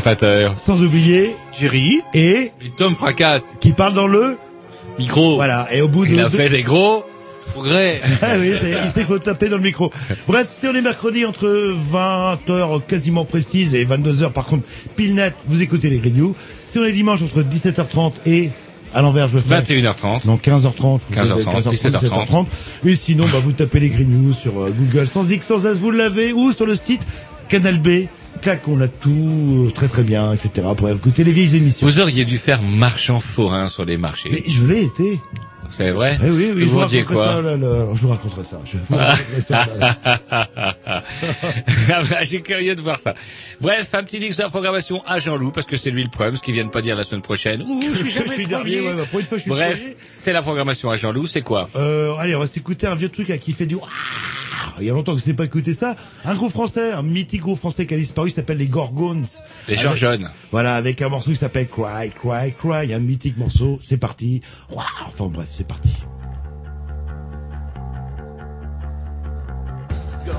Tentateur. sans oublier Jerry et Et Tom fracasse. qui parle dans le Micro. voilà et au bout de Il a fait des gros progrès. Ah oui, c'est- il s'est faut taper dans le micro. Bref, si on est mercredi entre 20h quasiment précise et 22h par contre pile net, vous écoutez les Grignoux. Si on est dimanche entre 17h30 et à l'envers je le fais. 21h30. Non, 15h30. vous 15h30, savez, 17h30. Et sinon, bah, vous tapez les Grignoux sur euh, Google sans X, sans S, vous l'avez, ou sur le site Canal B. Clac, on a tout, très très bien, etc. pour écouter les vieilles émissions. Vous auriez dû faire marchand forain sur les marchés. Mais je l'ai été. C'est vrai? Eh oui, oui, Vous je vous raconterai quoi? ça, là, là. je vous raconterai ça. Je vous raconterai ça, là, là. Ah bah, J'ai curieux de voir ça. Bref, un petit X de la programmation à Jean-Loup, parce que c'est lui le problème, ce qu'il vient de pas dire la semaine prochaine. Ouh, je suis Je dernier, ouais, bah, pour une fois, je suis Bref, c'est la programmation à Jean-Loup, c'est quoi? Euh, allez, on va s'écouter un vieux truc à qui fait du... Ah Il y a longtemps que je n'ai pas écouté ça. Un groupe français, un mythique groupe français qui a disparu, il s'appelle les Gorgones. Les Avec- Georges Voilà, avec un morceau qui s'appelle Cry, Cry, Cry, un mythique morceau. C'est parti. Ouah, Enfin bref, c'est parti. Don't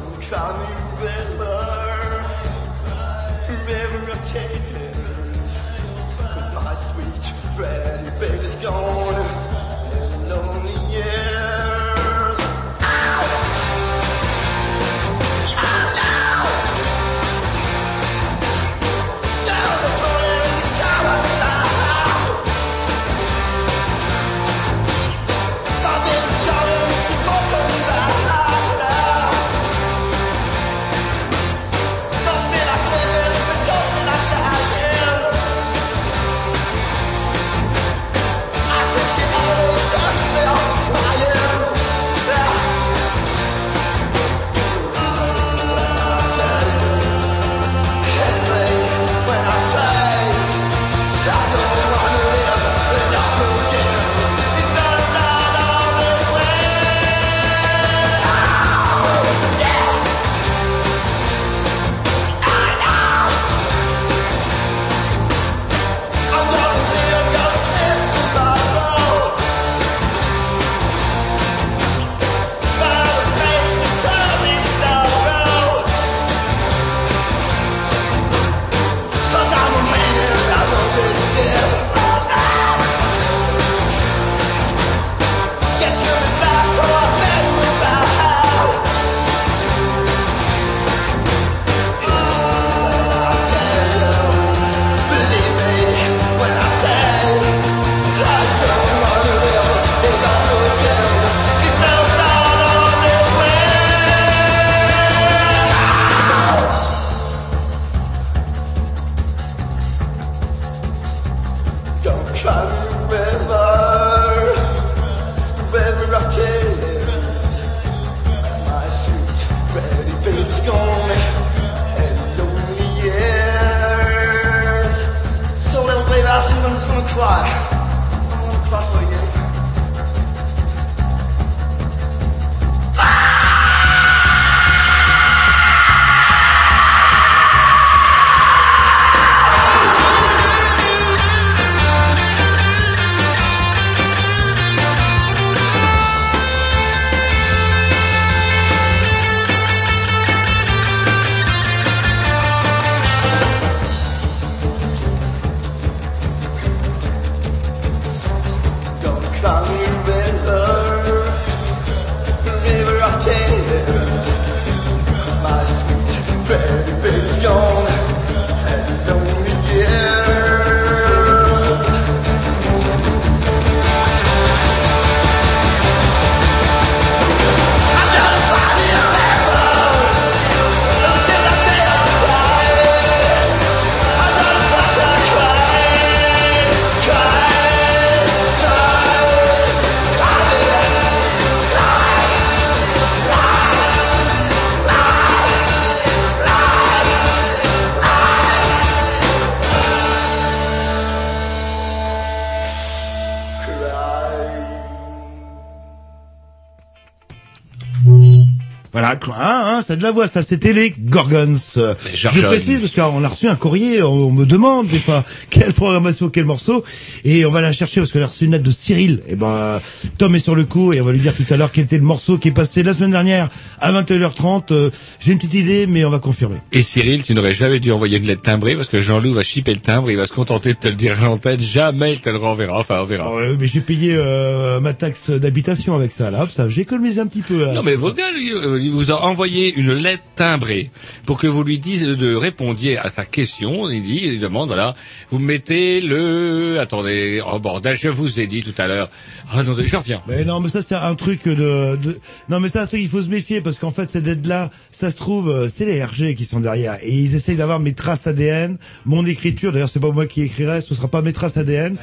ça a de la voix, ça c'était les Gorgons. Je précise parce qu'on a reçu un courrier, on me demande des fois quelle programmation, quel morceau, et on va la chercher parce qu'on a reçu une lettre de Cyril. Et ben Tom est sur le coup et on va lui dire tout à l'heure quel était le morceau qui est passé la semaine dernière à 21h30. Euh, J'ai une petite idée, mais on va confirmer. Et Cyril, tu n'aurais jamais dû envoyer une lettre timbrée parce que Jean-Loup va chipper le timbre, il va se contenter de te le dire à l'antenne, jamais il te le renverra, enfin on verra. Alors, euh, mais j'ai payé euh, ma taxe d'habitation avec ça là, ça j'ai économisé un petit peu. là. Non mais votre gars, lui, euh, il vous a envoyé une lettre timbrée pour que vous lui disiez de répondiez à sa question. Il dit, il demande, voilà, vous mettez le, attendez, oh bordel, je vous ai dit tout à l'heure. Ah non, je reviens. Mais non, mais ça c'est un truc de, de... non mais c'est un truc il faut se méfier parce qu'en fait cette lettre là, ça se trouve euh, c'est les RG qui sont derrière et ils essayent d'avoir mes traces ADN, mon écriture. D'ailleurs c'est pas moi qui écrirai, ce sera pas mes traces ADN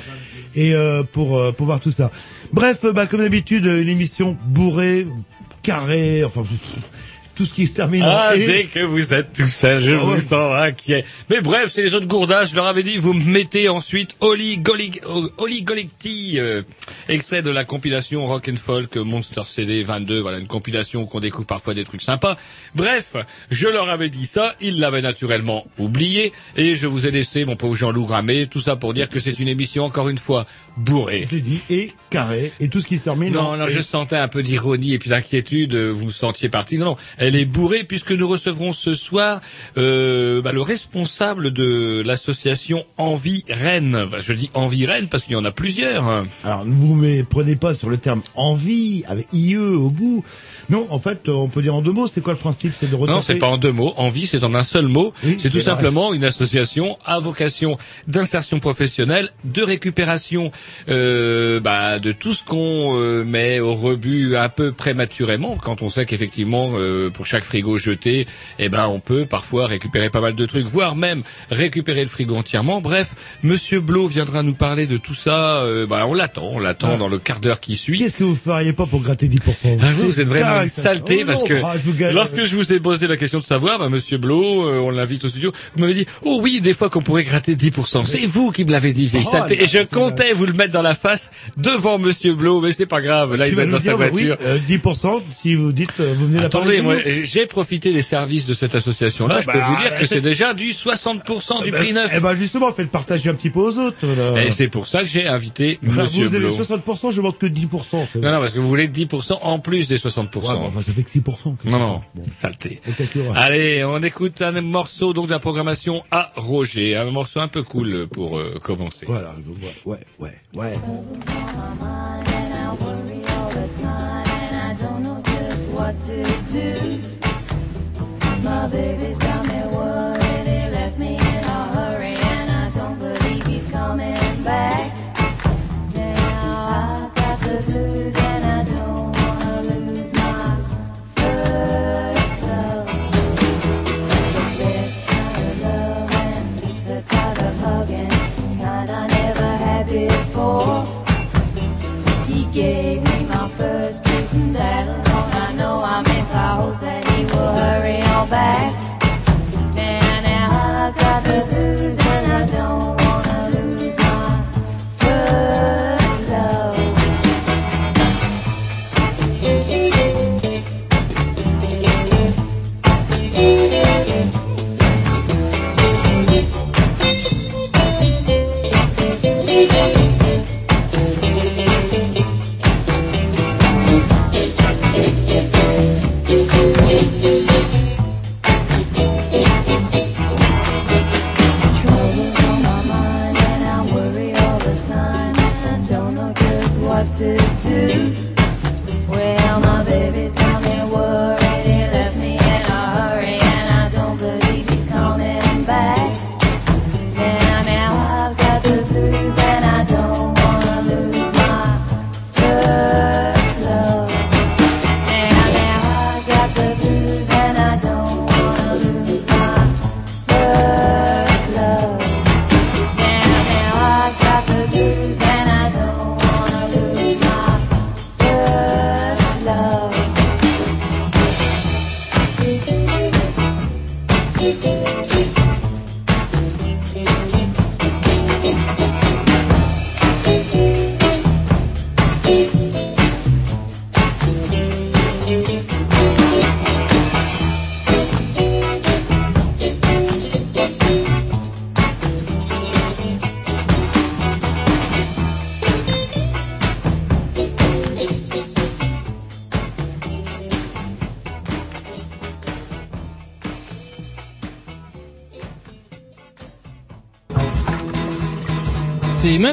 et euh, pour euh, pour voir tout ça. Bref, bah comme d'habitude une émission bourrée, carrée, enfin tout ce qui se termine en Ah, et. dès que vous êtes tout seul, je Ah vous ouais. sens inquiet. Mais bref, c'est les autres gourdages. Je leur avais dit, vous mettez ensuite Oli Golig, Oli euh, extrait de la compilation Rock and Folk Monster CD 22. Voilà, une compilation qu'on découvre parfois des trucs sympas. Bref, je leur avais dit ça. Ils l'avaient naturellement oublié. Et je vous ai laissé, mon pauvre Jean-Loup Ramé, tout ça pour dire que c'est une émission, encore une fois, dit et carré et tout ce qui se termine. Non, en non, et. je sentais un peu d'ironie et puis d'inquiétude. euh, Vous me sentiez parti. Non, non, elle est bourrée puisque nous recevrons ce soir euh, bah, le responsable de l'association Envie Rennes. Bah, je dis Envie Rennes parce qu'il y en a plusieurs. Alors ne vous méprenez pas sur le terme envie avec IE au bout. Non, en fait, on peut dire en deux mots. C'est quoi le principe? C'est de Non, retaper. c'est pas en deux mots. Envie, c'est en un seul mot. Oui, c'est tout simplement une association à vocation d'insertion professionnelle, de récupération euh, bah, de tout ce qu'on euh, met au rebut un peu prématurément, quand on sait qu'effectivement, euh, pour chaque frigo jeté, eh ben, on peut parfois récupérer pas mal de trucs, voire même récupérer le frigo entièrement. Bref, Monsieur Blo viendra nous parler de tout ça. euh, bah, on l'attend, on l'attend Ah. dans le quart d'heure qui suit. Qu'est-ce que vous feriez pas pour gratter 10% Ah, vous, vous êtes vraiment une saleté Oh, parce non, que bah, lorsque je vous ai posé la question de savoir, bah, Monsieur Blo, euh, on l'invite au studio, vous m'avez dit, oh oui, des fois qu'on pourrait gratter 10%. C'est vous qui me l'avez dit, vieille Oh, saleté. Et je comptais vous le mettre dans la face devant Monsieur Blo, mais c'est pas grave. Là, Tu il va être dans sa dire, bah, voiture. oui, euh, 10% si vous dites, euh, vous venez Attendez, moi, j'ai profité des services de cette association-là. Ah, je bah, peux vous dire que c'est- déjà du 60% du prix neuf. Eh ben justement, faites le partager un petit peu aux autres. Là. Et c'est pour ça que j'ai invité Enfin, Monsieur vous avez Blo. 60%, je demande que 10%. c'est- Non, non, parce que vous voulez 10% en plus des 60%. Ouais, enfin, ça fait que 6%. quelque Non, non, Bon. saleté. Allez, on écoute un morceau donc de la programmation à Roger, un morceau un peu cool pour euh, commencer. Voilà, ouais, ouais, Ouais. My baby's got me worried. do? Well, my baby's coming.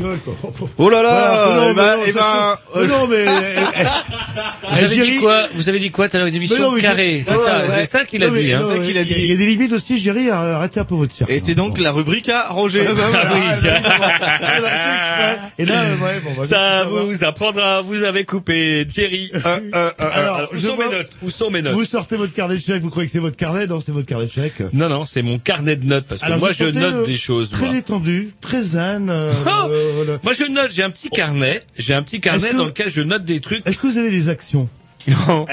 Gueule. Oh là là, non. Mais non, mais, eh, eh, Vous avez dit quoi Vous avez dit quoi tout à l'heure Une émission carrée, je- c'est ça, ouais. c'est ça qu'il a dit. Hein. non, C'est ça qu'il a il y dit. Il y a des limites aussi, Géry, arrêtez un peu votre cirque. Et c'est donc la rubrique à exprès. Et là, euh, ouais, bon, bah, Ça vous apprendra, vous avez coupé Thierry. Alors, où je sont mes notes Où sont mes notes Vous sortez votre carnet de chèques, vous croyez que c'est votre carnet Non, c'est votre carnet de chèques. Non, non, c'est mon carnet de notes parce que Alors, moi je note euh, des choses. Très détendu, très zen. Le- Moi je note, j'ai un petit carnet, j'ai un petit carnet dans lequel je note des trucs. Est-ce que vous avez des actions?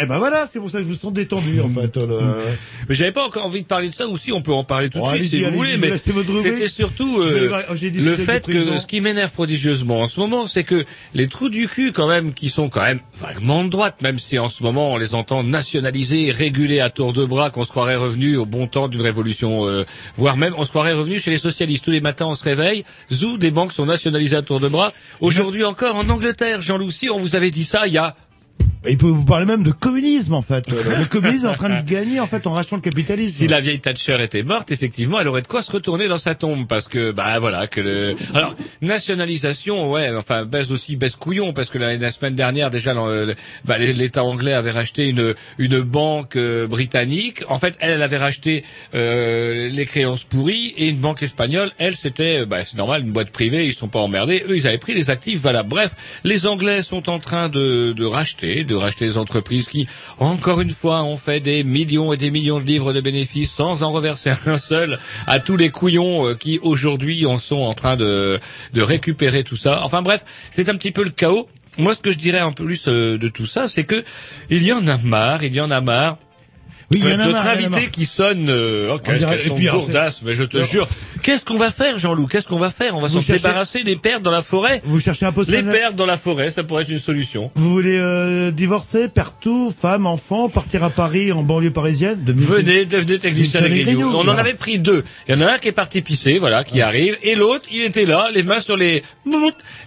Eh ben voilà, c'est pour ça que je vous sens détendu en fait. le- Mais j'avais pas encore envie de parler de ça, ou si on peut en parler tout de Oh, suite si vous voulez, mais c'était surtout euh, vais- le fait que ce qui m'énerve prodigieusement en ce moment, c'est que les trous du cul quand même, qui sont quand même vaguement de droite, même si en ce moment on les entend nationaliser, réguler à tour de bras, qu'on se croirait revenu au bon temps d'une révolution, euh, voire même on se croirait revenu chez les socialistes. Tous les matins on se réveille, zou, des banques sont nationalisées à tour de bras. Aujourd'hui encore en Angleterre, Jean-Loup, si on vous avait dit ça il y a Il peut vous parler même de communisme en fait. Le, le communisme est en train de gagner en fait en rachetant le capitalisme. Si la vieille Thatcher était morte, effectivement, elle aurait de quoi se retourner dans sa tombe, parce que, bah voilà, que le. Alors nationalisation, ouais, enfin baisse aussi baisse couillon, parce que la, semaine dernière déjà, le- bah, l'État anglais avait racheté une une banque euh, britannique. En fait, elle, elle avait racheté euh, les créances pourries, et une banque espagnole, elle, c'était, euh, bah c'est normal, une boîte privée, ils sont pas emmerdés. Eux, ils avaient pris les actifs, voilà. Bref, les Anglais sont en train de de racheter, de racheter des entreprises qui, encore une fois, ont fait des millions et des millions de livres de bénéfices sans en reverser un seul à tous les couillons euh, qui aujourd'hui en sont en train de, de récupérer tout ça. Enfin bref, c'est un petit peu le chaos. Moi, ce que je dirais en plus euh, de tout ça, c'est que il y en a marre, il y en a marre. Oui, il y en a Notre invité qui sonne, euh, oh, qu'est-ce dirait- qu'elles et sont puis, alors, bourdasses, mais je te Alors- jure. Qu'est-ce qu'on va faire, Jean-Loup? Qu'est-ce qu'on va faire? On va s'en cherchez- débarrasser des pertes dans la forêt? Vous cherchez un poste Les pertes dans la forêt, ça pourrait être une solution. Vous voulez euh, divorcer, perdre tout, femme, enfant, partir à Paris en banlieue parisienne? Devenir- Venez, devenez technicien. Grignoux, On en avait pris deux. Il y en a un qui est parti pisser, voilà, qui arrive, et l'autre, il était là, les mains sur les...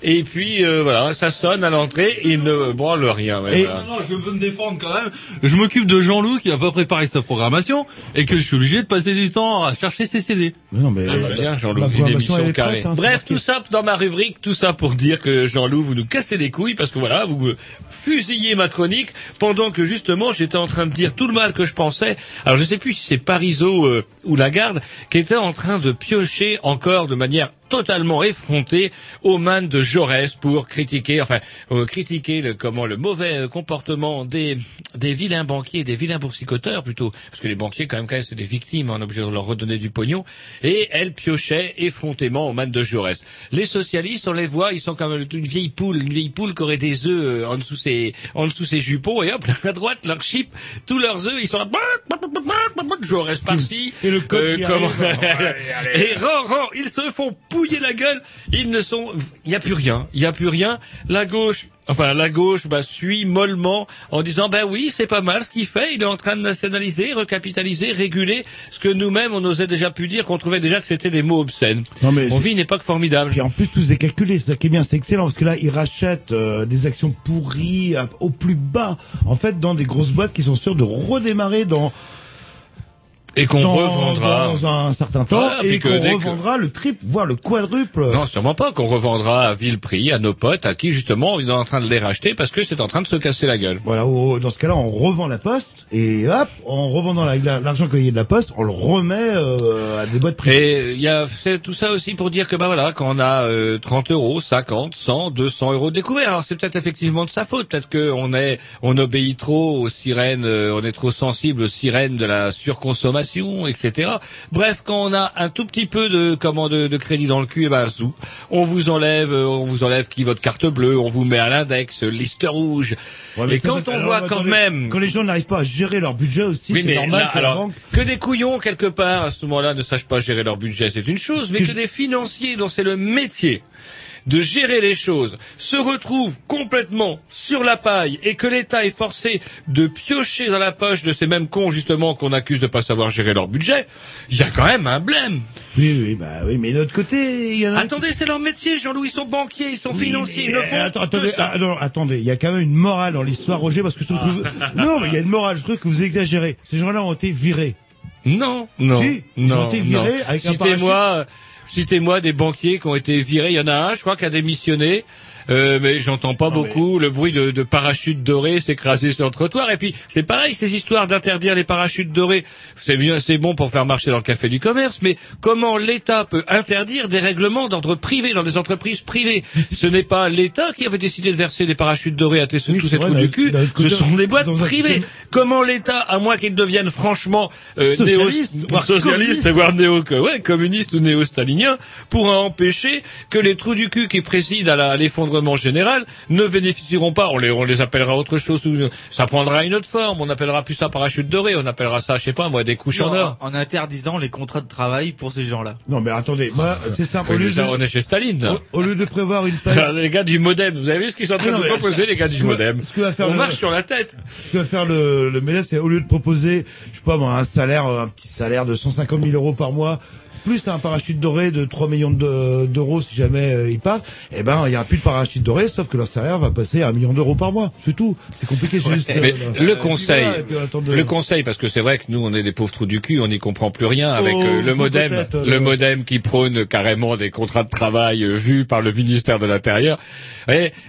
Et puis, euh, voilà, ça sonne à l'entrée, il ne branle rien. ouais, Et- voilà. Non, non, je veux me défendre quand même. Je m'occupe de Jean-Loup qui a pas préparé programmation et que je suis obligé de passer du temps à chercher ses CD. Mais Non mais Ah, bah, bien, Jean-Loup, la une programmation, elle émission est carrée. prête, hein, Bref, tout ça dans ma rubrique, tout ça pour dire que Jean-Loup, vous nous cassez les couilles parce que voilà, vous me fusillez ma chronique pendant que justement j'étais en train de dire tout le mal que je pensais. Alors je sais plus si c'est Parisot euh, ou Lagarde qui était en train de piocher encore de manière totalement effrontée au man de Jaurès pour critiquer, enfin euh, critiquer le, comment le mauvais euh, comportement des des vilains banquiers, des vilains boursicoteurs plutôt, parce que les banquiers quand même quand même c'est des victimes, on est obligé de leur redonner du pognon. Et elle piochait effrontément au man de Jaurès. Les socialistes, on les voit, ils sont comme une vieille poule, une vieille poule qui aurait des œufs euh, en dessous ses en dessous ses jupons et hop à droite leur chip, tous leurs œufs, ils sont là. Jaurès par-ci. Code euh, qui comment- arrive. Allez, allez. et ran, ran, ils se font pouiller la gueule. Ils ne sont, il y a plus rien, il y a plus rien. La gauche, enfin la gauche, bah, suit mollement en disant, ben oui, c'est pas mal ce qu'il fait. Il est en train de nationaliser, recapitaliser, réguler ce que nous-mêmes on osait déjà pu dire, qu'on trouvait déjà que c'était des mots obscènes. Non mais On vit une époque formidable. Puis en plus tous décalculés, c'est ça qui est bien, c'est excellent parce que là ils rachètent euh, des actions pourries à- au plus bas, en fait dans des grosses boîtes qui sont sûres de redémarrer dans Et qu'on revendra. dans un certain temps Voilà, et qu'on que- revendra le triple voire le quadruple. Non, sûrement pas, qu'on revendra à vil prix à nos potes, à qui justement on est en train de les racheter parce que c'est en train de se casser la gueule. Voilà, dans ce cas-là, on revend la poste et hop, en revendant la- la- l'argent qu'il de la poste, on le remet euh, à des boîtes privées. Et il y a c'est tout ça aussi pour dire que bah voilà, quand on a euh, 30 euros, 50, 100, 200 euros découverts, alors c'est peut-être effectivement de sa faute, peut-être qu'on est, on obéit trop aux sirènes, euh, on est trop sensible aux sirènes de la surconsommation. D'inflation, etc. Bref, quand on a un tout petit peu de comment de, de crédit dans le cul, eh ben on vous enlève, euh, on vous enlève qui votre carte bleue, on vous met à l'index, liste rouge. Ouais, Et quand on alors, voit quand même Quand les gens n'arrivent pas à gérer leur budget aussi, oui, c'est normal là, que alors, banque... que des couillons quelque part à ce moment-là ne sachent pas gérer leur budget, c'est une chose, mais que des financiers dont c'est le métier de gérer les choses se retrouvent complètement sur la paille et que l'État est forcé de piocher dans la poche de ces mêmes cons justement qu'on accuse de pas savoir gérer leur budget, il y a quand même un blême. Oui, oui, bah oui, mais de l'autre côté, il y en a... Attendez, c'est leur métier, Jean-Louis, ils sont banquiers, ils sont Oui, financiers, ils ne font attends, attendez, ça. ah, non, attendez, il y a quand même une morale dans l'histoire, Roger, parce que je trouve que vous... Non, mais il y a une morale, je trouve que vous exagérez. Ces gens-là ont été virés. Non, non, Si, ils non, ont été virés non. avec un Citez-moi, citez-moi des banquiers qui ont été virés. Il y en a un, je crois, qui a démissionné. Euh, mais j'entends pas beaucoup le bruit de, de parachutes dorés s'écraser sur le trottoir. Et puis c'est pareil, ces histoires d'interdire les parachutes dorés, c'est bien, c'est bon pour faire marcher dans le café du commerce. Mais comment l'État peut interdire des règlements d'ordre privé dans des entreprises privées? Ce n'est pas l'État qui avait décidé de verser des parachutes dorés à tes- tous ces trous du cul. Ce sont des boîtes privées. Comment l'État, à moins qu'il devienne franchement euh, Socialiste, néo- voire socialiste, communiste. voire néo, ouais, communiste ou néo-stalinien, pourra empêcher que les trous du cul qui président à la- l'effondrement général ne bénéficieront pas. On les, on les appellera autre chose. Ça prendra une autre forme. On appellera plus ça parachute doré. On appellera ça, je sais pas, moi, des couches en or. En interdisant les contrats de travail pour ces gens-là. Non, mais attendez, moi, c'est simple. Au lieu, de, on est chez Staline. au, au lieu de prévoir une paye... Alors, les gars du modem, vous avez vu ce qu'ils sont en train Ah non, de proposer, les gars du modem ce que va faire On le- marche sur la tête. Ce que va faire le, le MEDEF, c'est au lieu de proposer, je sais pas moi, un salaire, euh, un petit salaire de 150 000 euros par mois, plus un parachute doré de 3 millions de- d'euros si jamais euh, ils partent, eh ben il y a plus de parachute doré, sauf que leur salaire va passer à un million d'euros par mois. C'est tout. C'est compliqué, c'est juste. Mais euh, le conseil, puis de- le conseil, parce que c'est vrai que nous, on est des pauvres trous du cul, on n'y comprend plus rien avec Oh, euh, le modem, euh, le modem qui prône carrément des contrats de travail euh, vus par le ministère de l'Intérieur.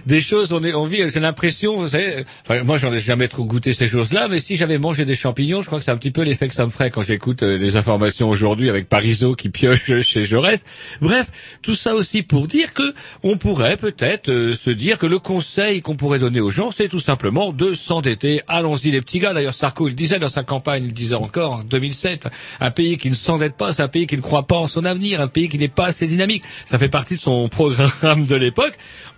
Des choses, on est, on vit, j'ai l'impression, vous savez, enfin, moi, j'en ai jamais trop goûté ces choses-là, mais si j'avais mangé des champignons, je crois que c'est un petit peu l'effet que ça me ferait quand j'écoute les informations aujourd'hui avec Parisot qui pioche chez Jaurès. Bref, tout ça aussi pour dire que on pourrait peut-être euh, se dire que le conseil qu'on pourrait donner aux gens, c'est tout simplement de s'endetter. Allons-y les petits gars. D'ailleurs, Sarko il disait dans sa campagne, il disait encore en 2007, un pays qui ne s'endette pas, c'est un pays qui ne croit pas en son avenir, un pays qui n'est pas assez dynamique. Ça fait partie de son programme de l'époque.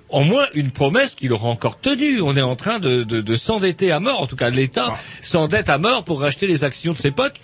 Au moins une promesse qu'il aura encore tenue. On est en train de, de, de s'endetter à mort. En tout cas, l'État s'endette à mort pour racheter les actions de ses potes.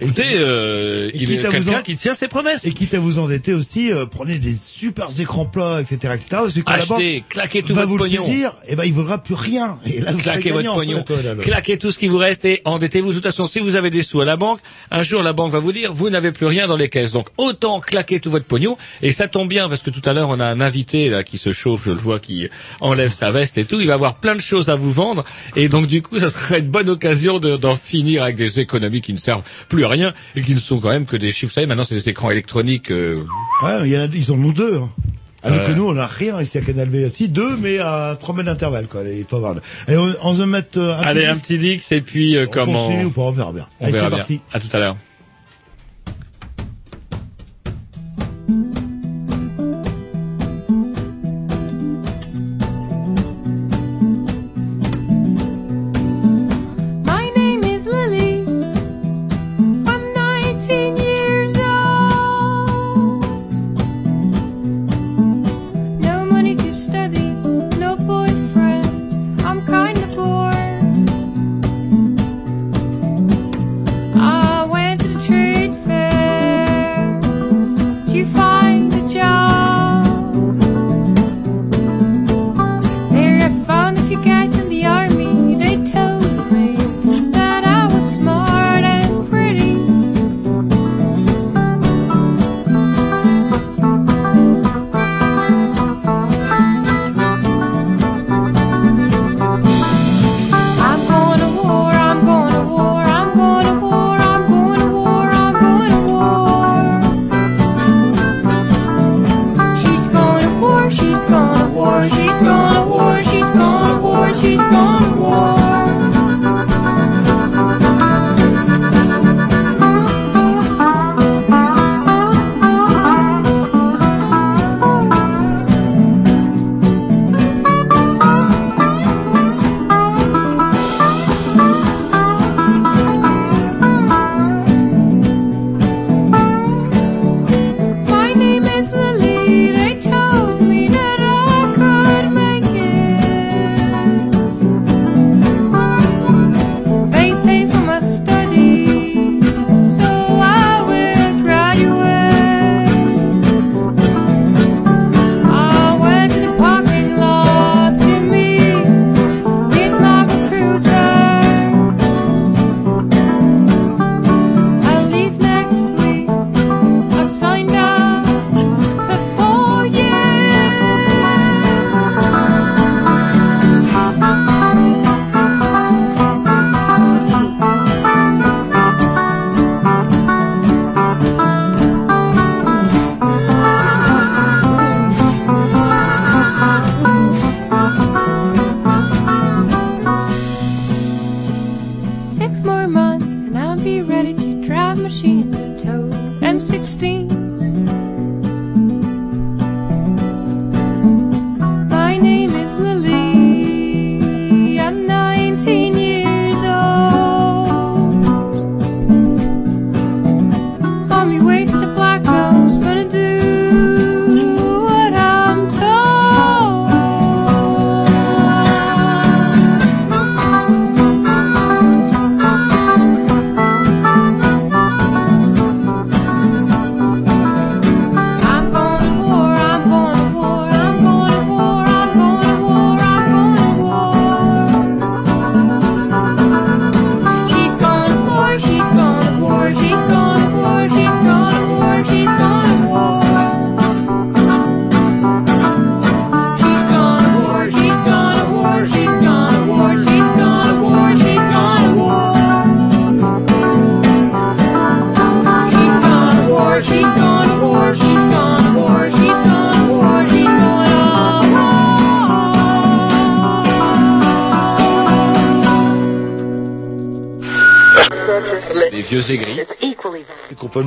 Écoutez, euh, Et il est quelqu'un en- qui tient ses promesses. Et quitte à vous endetter aussi, euh, prenez des super écrans plats, etc., etc. Parce que quand Achetez, claquez tout va votre vous le pognon. saisir, eh ben il vaudra plus rien. Et là, vous Claquez votre pognon, là. claquez tout ce qui vous reste et endettez-vous. De toute façon, si vous avez des sous à la banque, un jour la banque va vous dire vous n'avez plus rien dans les caisses. Donc autant claquer tout votre pognon. Et ça tombe bien parce que tout à l'heure on a un invité là qui se chauffe, je le vois, qui enlève sa veste et tout. Il va avoir plein de choses à vous vendre et donc du coup ça serait une bonne occasion de- d'en finir avec des économies qui ne servent plus à rien et qui ne sont quand même que des chiffres. Vous savez, maintenant c'est des écrans électroniques. euh, Ouais, il y en a, ils en ont deux. Hein. Alors que nous, on n'a rien ici à Canal V. Si, deux, mais à trois mètres d'intervalle, quoi. Il faut avoir. Allez, on, on va mettre euh, un Allez, petit un petit dix et puis euh, On comment continue ou pas, on verra bien. On Allez, verra c'est bien. parti. À tout à l'heure.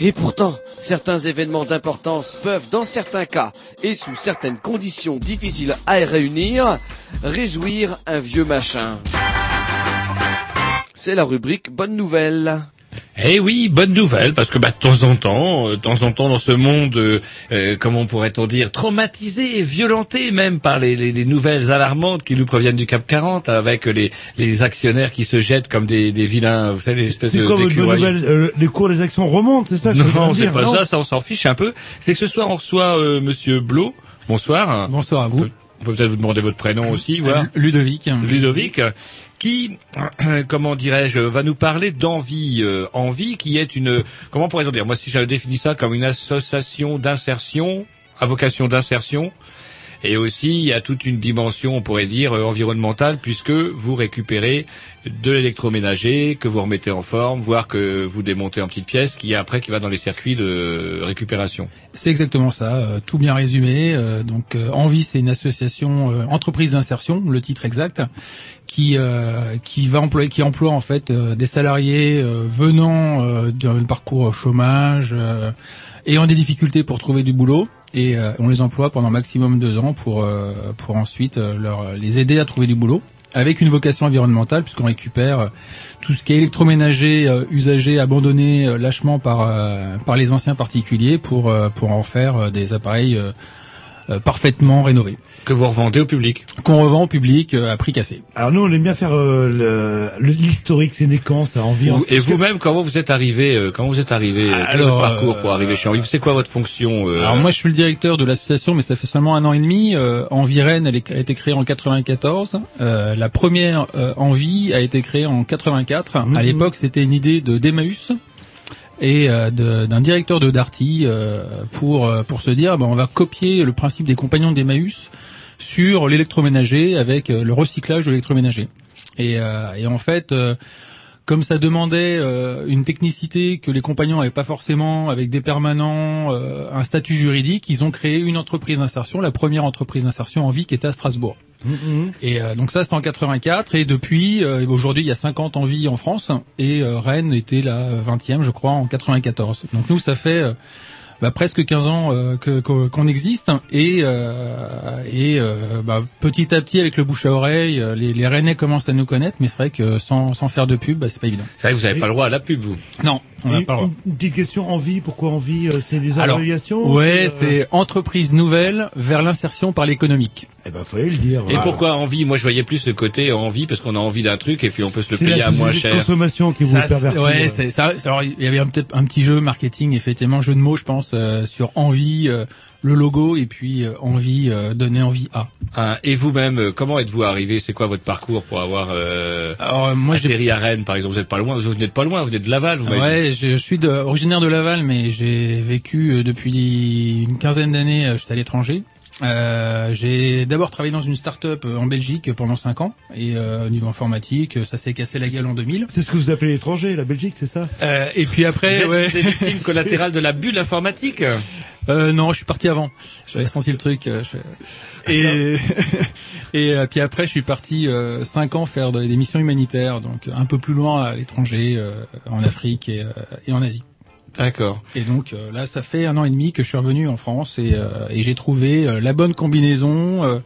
et pourtant, certains événements d'importance peuvent, dans certains cas et sous certaines conditions difficiles à réunir, réjouir un vieux machin. C'est la rubrique Bonne Nouvelle. Eh oui, bonne nouvelle, parce que bah, de temps en temps, euh, de temps en temps dans ce monde, euh, euh, comment pourrait-on dire, traumatisé et violenté même par les, les- les nouvelles alarmantes qui nous proviennent du CAP 40, avec les, les actionnaires qui se jettent comme des, des vilains, vous savez, les espèces C'est de bonne d'écureuils. nouvelle Euh, Les cours des actions remontent, c'est ça que je veux Non, c'est pas non ça, ça on s'en fiche un peu. C'est que ce soir on reçoit euh, Monsieur Blo. Bonsoir. Bonsoir à vous. On peut peut-être vous demander votre prénom aussi, voir. Ludovic. Ludovic, qui, comment dirais-je, va nous parler d'Envie. euh, Envie, qui est une, comment pourrait-on dire? Moi, si j'avais défini ça comme une association d'insertion, à vocation d'insertion, et aussi il y a toute une dimension, on pourrait dire, euh, environnementale, puisque vous récupérez de l'électroménager que vous remettez en forme, voire que vous démontez en petites pièces, qui après qui va dans les circuits de récupération. C'est exactement ça, euh, tout bien résumé. Euh, donc euh, Envie, c'est une association euh, entreprise d'insertion, le titre exact, qui euh, qui va employer, qui emploie en fait euh, des salariés euh, venant euh, d'un parcours chômage euh, ayant des difficultés pour trouver du boulot. Et euh, on les emploie pendant maximum deux ans pour pour ensuite leur les aider à trouver du boulot avec une vocation environnementale puisqu'on récupère tout ce qui est électroménager usagé abandonné lâchement par par les anciens particuliers pour pour en faire des appareils euh, parfaitement rénovés que vous revendez au public qu'on revend au public euh, à prix cassé. Alors nous, on aime bien faire euh, l'historique, c'est né quand ça envie. Vous- et vous-même, comment vous êtes arrivé euh, Comment vous êtes arrivé euh, Quel est Alors, votre parcours pour arriver chez Envie C'est quoi votre fonction euh, Alors moi je suis le directeur de l'association mais ça fait seulement un an et demi. Euh, Envie Rennes elle a été créée en 94. Euh, la première euh, Envie a été créée en 84. À l'époque c'était une idée de d'Emmaüs et euh, d'un directeur de Darty euh, pour euh, pour se dire ben, on va copier le principe des compagnons d'Emmaüs sur l'électroménager avec le recyclage de l'électroménager. Et, et en fait, comme ça demandait euh, une technicité que les compagnons n'avaient pas forcément, avec des permanents, euh, un statut juridique, ils ont créé une entreprise d'insertion, la première entreprise d'insertion en vie qui était à Strasbourg. Et euh, donc ça c'était en 84 et depuis euh, aujourd'hui il y a 50 en vie en France et euh, Rennes était la 20e je crois en 94. Donc nous ça fait euh, bah, presque 15 ans euh, qu'on existe et euh, et euh, bah, petit à petit avec le bouche à oreille euh, les, les Rennais commencent à nous connaître mais c'est vrai que sans sans faire de pub bah, c'est pas évident. C'est vrai que vous n'avez pas le droit à la pub, vous. Non, on pas. Une, une petite question, envie, pourquoi envie euh, C'est des abréviations ouais, euh, c'est entreprise nouvelle vers l'insertion par l'économique. Eh ben, fallait le dire. Et pourquoi envie? Moi, je voyais plus le côté envie parce qu'on a envie d'un truc et puis on peut se le C'est payer la à moins cher. consommation qui vous Ça, c'est- pervertit. ouais, c'est ça. Alors il y avait un, petit- un petit jeu marketing, effectivement, jeu de mots, je pense, euh, sur envie, euh, le logo et puis euh, envie, euh, donner envie à. Ah, et vous-même, euh, comment êtes-vous arrivé? C'est quoi votre parcours pour avoir euh, Alors moi, atterri à Rennes, par exemple? Vous êtes pas loin. Vous n'êtes pas loin. Vous êtes de Laval. Vous. Ouais, je, je suis de, originaire de Laval, mais j'ai vécu euh, depuis une quinzaine d'années. euh, J'étais à l'étranger. Euh, j'ai d'abord travaillé dans une start-up euh, en Belgique pendant cinq ans et euh, au niveau informatique, ça s'est cassé la gueule en 2000. C'est ce que vous appelez l'étranger, la Belgique, c'est ça? Euh, et puis après, Vous êtes ouais. une des victimes collatérales de la bulle informatique? Euh, non, je suis parti avant. J'avais senti le truc. euh, je- Et et euh, puis après, je suis parti euh, cinq ans faire des des missions humanitaires, donc un peu plus loin à l'étranger, euh, en Afrique et, euh, et en Asie. D'accord. Et donc euh, là, ça fait un an et demi que je suis revenu en France et, euh, j'ai trouvé euh, la bonne combinaison,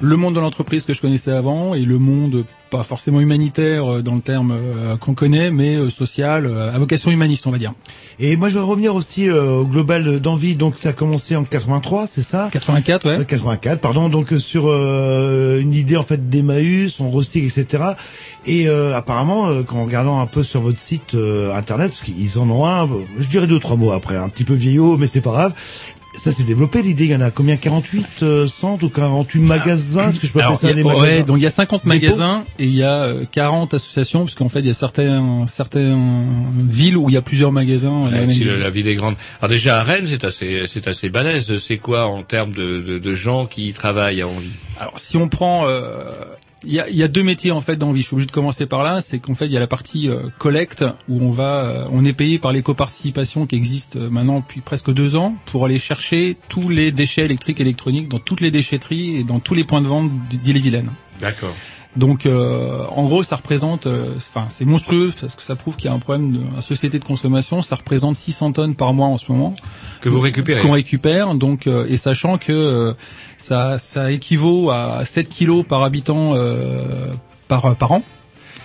le monde de l'entreprise que je connaissais avant et le monde pas forcément humanitaire euh, dans le terme euh, qu'on connaît, mais euh, social, euh, à vocation humaniste, on va dire. Et moi, je vais revenir aussi euh, au global d'envie. Donc, ça a commencé en 83, c'est ça? 84, ouais. Euh, 84, pardon. Donc, euh, sur euh, une idée en fait d'Emmaüs, on recycle, etc. Et euh, apparemment, euh, qu'en regardant un peu sur votre site euh, internet, parce qu'ils en ont un, je dirais deux trois mots après, un petit peu vieillot, mais c'est pas grave. Ça s'est développé l'idée. Il y en a combien 48 euh, centres ou 48 magasins Est-ce que je peux Alors, appeler ça y des a- magasins ouais, donc il y a 50 Dépôts magasins et il y a euh, 40 associations, parce qu'en fait il y a certains, certaines villes où il y a plusieurs magasins. la si ville. le- la ville est grande. Alors déjà à Rennes, c'est assez, c'est assez balèze. C'est quoi en termes de, de, de gens qui y travaillent à Envie Alors si on prend, euh, il y, a, deux métiers en fait dans vie. Je suis obligé de commencer par là. C'est qu'en fait il y a la partie euh, collecte où on va, euh, on est payé par l'éco-participation qui existe euh, maintenant depuis presque deux ans pour aller chercher tous les déchets électriques et électroniques dans toutes les déchetteries et dans tous les points de vente d'Ille-et-Vilaine. D'accord. Donc, euh, en gros, ça représente, euh, enfin, c'est monstrueux parce que ça prouve qu'il y a un problème de la société de consommation. Ça représente 600 tonnes par mois en ce moment Que vous récupérez. qu'on récupère. Donc, euh, et sachant que euh, ça, ça équivaut à 7 kilos par habitant euh, par par an.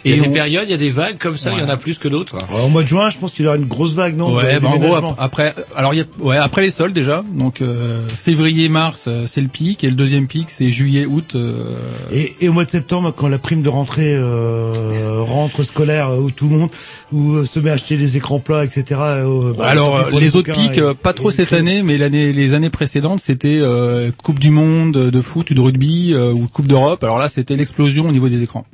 Il y a Et des on- périodes, il y a des vagues comme ça. Il y en a plus que d'autres. Alors, Au mois de juin, je pense qu'il y aura une grosse vague, non Ouais, bah, en gros après, alors il y a, ouais, après les soldes déjà. Donc euh, février, mars, euh, c'est le pic, et le deuxième pic, c'est juillet, août. euh, Et, et au mois de septembre, quand la prime de rentrée euh, rentre scolaire, euh, où tout le monde où euh, se met à acheter des écrans plats, etc. euh, bah, Alors euh, les autres pics, et- pas trop cette année, mais l'année, les années précédentes, c'était euh, Coupe du Monde de foot ou de rugby euh, ou Coupe d'Europe. Alors là, c'était l'explosion au niveau des écrans.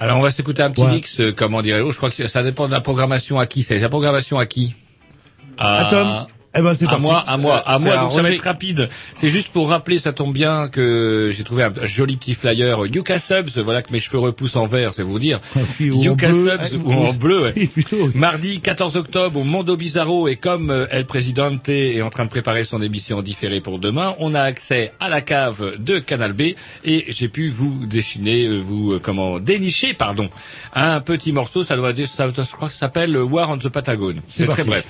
Alors on va s'écouter un petit Ouais. mix, euh, comment dirais-je Je crois que ça dépend de la programmation à qui. C'est la programmation à qui? À Tom. Eh ben c'est à moi, à moi, à Euh, moi. Donc ça va être rapide. C'est juste pour rappeler, ça tombe bien que j'ai trouvé un joli petit flyer Yuka Subs. Voilà que mes cheveux repoussent en vert, c'est vous dire. Puis, ou en Yuka bleu, Subs ou en bleu. ouais. Oui, plutôt. Mardi 14 octobre au Mondo Bizarro et comme euh, El Presidente est en train de préparer son émission différée pour demain, on a accès à la cave de Canal B et j'ai pu vous dessiner, euh, vous euh, comment dénicher, pardon, un petit morceau. Ça doit, ça, je crois que ça s'appelle War on the Patagon. C'est très bref.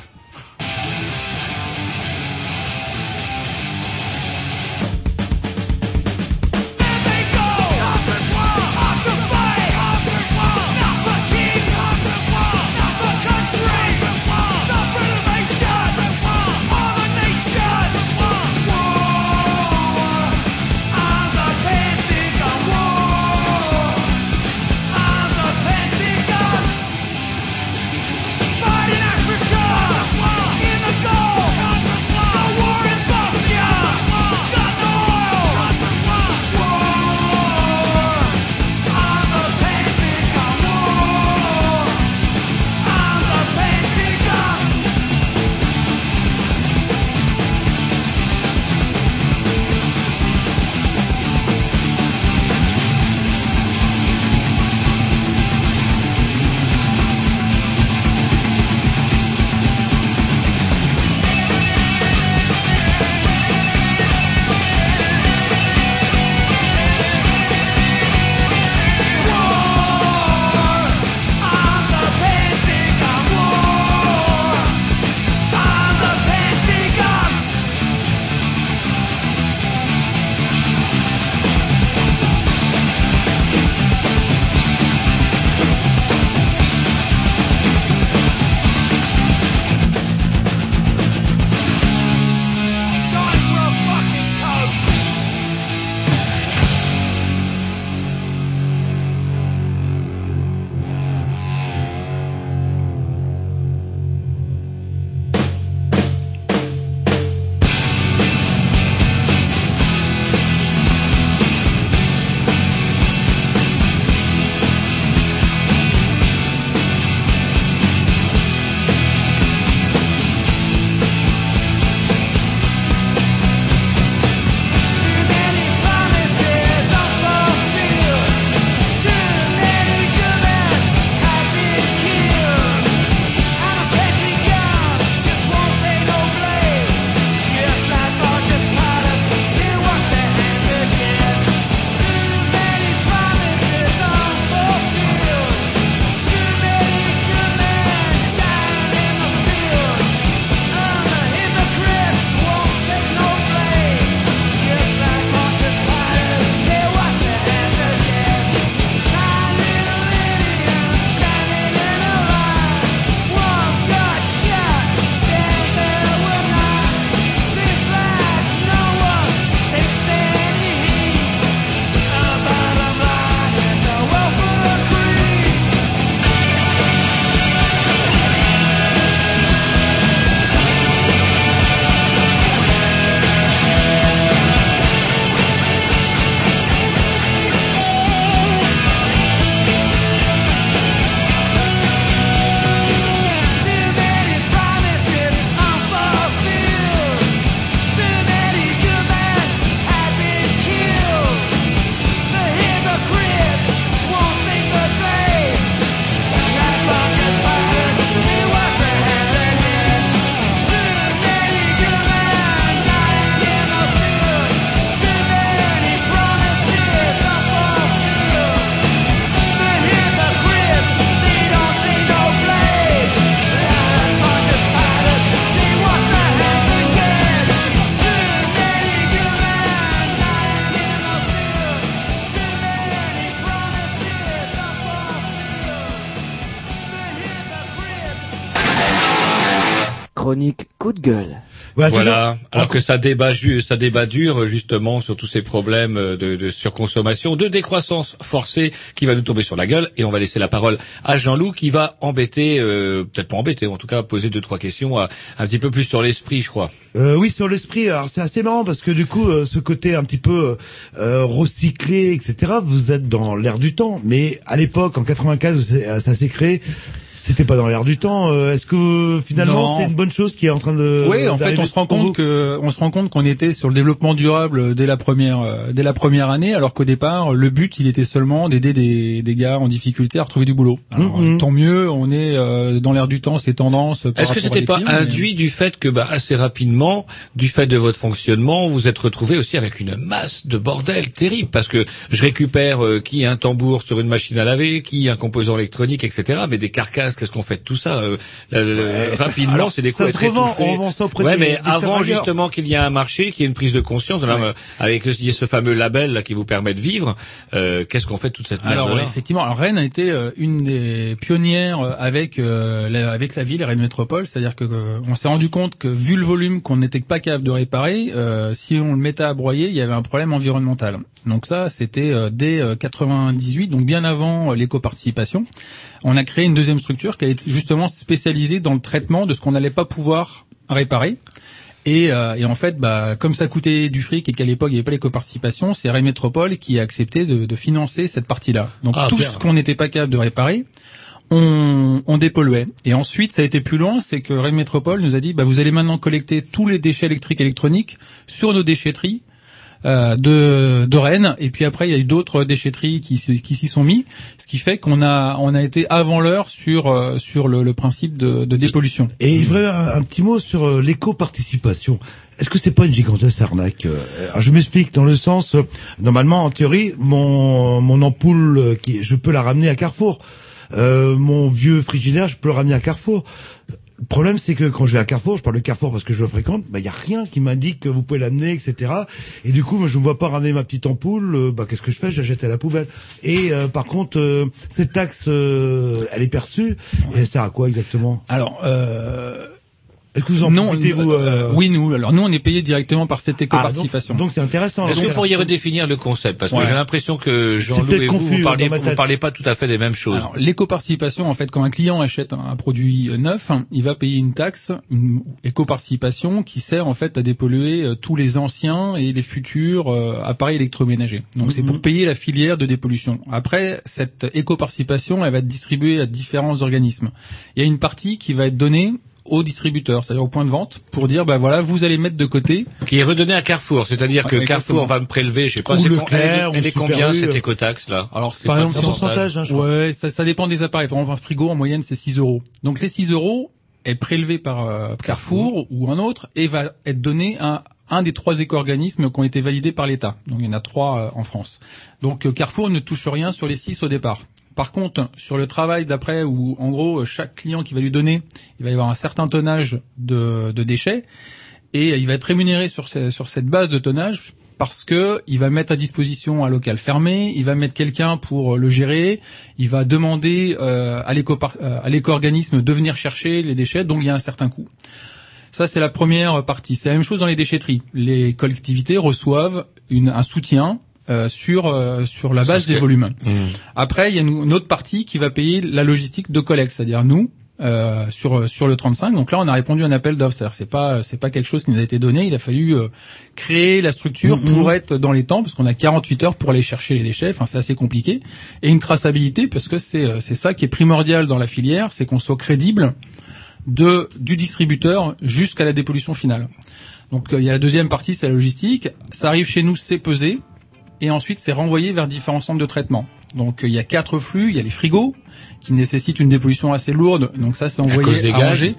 Voilà. Alors que ça débat, ça débat dur justement sur tous ces problèmes euh, de, de surconsommation, de décroissance forcée qui va nous tomber sur la gueule. Et on va laisser la parole à Jean-Loup qui va embêter, euh, peut-être pas embêter, en tout cas poser deux trois questions à- un petit peu plus sur l'esprit, je crois. Euh, oui, sur l'esprit, alors c'est assez marrant parce que du coup, euh, ce côté un petit peu euh, recyclé, etc., vous êtes dans l'air du temps. Mais à l'époque, en 95, où c'est- euh, ça s'est créé, c'était pas dans l'air du temps. Euh, Est-ce que finalement, c'est une bonne chose qui est en train de... Oui, en fait, on se rend compte que on se rend compte qu'on était sur le développement durable dès la première euh, dès la première année, alors qu'au départ, le but, il était seulement d'aider des, des gars en difficulté à retrouver du boulot. Alors, Mhm. Tant mieux, on est euh, dans l'air du temps, ces tendances. Est-ce que c'était pas mais- induit du fait que bah, assez rapidement, du fait de votre fonctionnement, vous êtes retrouvé aussi avec une masse de bordel terrible? Parce que je récupère euh, qui un tambour sur une machine à laver, qui un composant électronique, etc. Mais des carcasses, qu'est-ce qu'on fait de tout ça euh, euh, Rapidement, alors, c'est des ça coûts se revend, on revend ça auprès Ouais, mais avant justement qu'il y ait un marché, qu'il y ait une prise de conscience, euh, avec ce, ce fameux label là qui vous permet de vivre, euh, qu'est-ce qu'on fait de toute cette merde Alors effectivement, alors Rennes a été euh, une des pionnières euh, avec euh, la, avec la ville Rennes Métropole, c'est-à-dire que euh, on s'est rendu compte que vu le volume qu'on n'était pas capable de réparer, euh, si on le mettait à broyer, il y avait un problème environnemental. Donc ça, c'était euh, dès euh, 98, donc bien avant l'éco-participation. On a créé une deuxième structure qui a été justement spécialisée dans le traitement de ce qu'on n'allait pas pouvoir réparer. Et, euh, et en fait, bah, comme ça coûtait du fric et qu'à l'époque il n'y avait pas l'éco-participation, c'est Rennes Métropole qui a accepté de, de financer cette partie-là. Donc Ah, tout bien. ce qu'on n'était pas capable de réparer, on, on dépolluait. Et ensuite, ça a été plus loin, c'est que Rennes Métropole nous a dit, bah, vous allez maintenant collecter tous les déchets électriques et électroniques sur nos déchetteries euh, de, de Rennes. Et puis après, il y a eu d'autres déchetteries qui, qui s'y sont mis, ce qui fait qu'on a, on a été avant l'heure sur, euh, sur le, le principe de, de dépollution. Et je voudrais un, un petit mot sur euh, l'éco-participation. Est-ce que c'est pas une gigantesque arnaque euh, alors, Je m'explique dans le sens, euh, normalement, en théorie, mon, mon ampoule, euh, qui, je peux la ramener à Carrefour. Euh, mon vieux frigidaire, je peux le ramener à Carrefour. Le problème, c'est que quand je vais à Carrefour, je parle de Carrefour parce que je le fréquente, bah il y a rien qui m'indique que vous pouvez l'amener, etc. Et du coup, moi, je ne vois pas ramener ma petite ampoule. euh, bah qu'est-ce que je fais? Je la jette à la poubelle. Et euh, par contre, euh, cette taxe, euh, elle est perçue. Et elle sert à quoi exactement? Alors, euh, est-ce que vous en non, profitez, vous euh, Oui, nous. Alors nous, on est payé directement par cette éco-participation. Ah, donc c'est intéressant. Est-ce que vous pourriez redéfinir le concept? Parce que Ouais. j'ai l'impression que Jean-Loup et vous, confus vous parlez, tête. parlez pas tout à fait des mêmes choses. Alors, l'éco-participation, en fait, quand un client achète un, un produit euh, neuf, hein, il va payer une taxe, une éco-participation, qui sert en fait à dépolluer euh, tous les anciens et les futurs euh, appareils électroménagers. Donc c'est pour payer la filière de dépollution. Après, cette éco-participation, elle va être distribuée à différents organismes. Il y a une partie qui va être donnée aux distributeurs, c'est-à-dire au point de vente, pour dire, bah voilà, vous allez mettre de côté Qui est redonné à Carrefour, c'est-à-dire que Carrefour va me prélever, je sais pas, c'est Leclerc, elle, elle est combien U, cette écotaxe là? Alors, C'est par exemple, un pourcentage, hein, ouais, ça, ça dépend des appareils. Par exemple, un frigo, en moyenne, c'est 6 euros. Donc, les 6 euros est prélevé par euh, Carrefour ou un autre et va être donné à un des trois éco-organismes qui ont été validés par l'État. Donc, il y en a trois euh, en France. Donc, euh, Carrefour ne touche rien sur les 6 au départ. Par contre, sur le travail d'après, où en gros chaque client qui va lui donner, il va y avoir un certain tonnage de, déchets, et il va être rémunéré sur, sur cette base de tonnage parce que il va mettre à disposition un local fermé, il va mettre quelqu'un pour le gérer, il va demander euh, à l'éco-organisme de venir chercher les déchets, donc il y a un certain coût. Ça, c'est la première partie. C'est la même chose dans les déchetteries. Les collectivités reçoivent une, un soutien euh, sur euh, sur la base des volumes. Mmh. Après, il y a une, une autre partie qui va payer la logistique de collecte, c'est-à-dire nous. euh, sur sur le 35 donc là on a répondu à un appel d'offres c'est-à-dire c'est pas c'est pas quelque chose qui nous a été donné il a fallu euh, créer la structure Mhm. pour être dans les temps parce qu'on a 48 heures pour aller chercher les déchets enfin c'est assez compliqué et une traçabilité parce que c'est euh, c'est ça qui est primordial dans la filière c'est qu'on soit crédible de du distributeur jusqu'à la dépollution finale. Donc il y a la deuxième partie, c'est la logistique. Ça arrive chez nous, c'est pesé, et ensuite c'est renvoyé vers différents centres de traitement. Donc euh, il y a quatre flux, il y a les frigos qui nécessitent une dépollution assez lourde. Donc ça c'est À envoyé cause des à gaz Angers.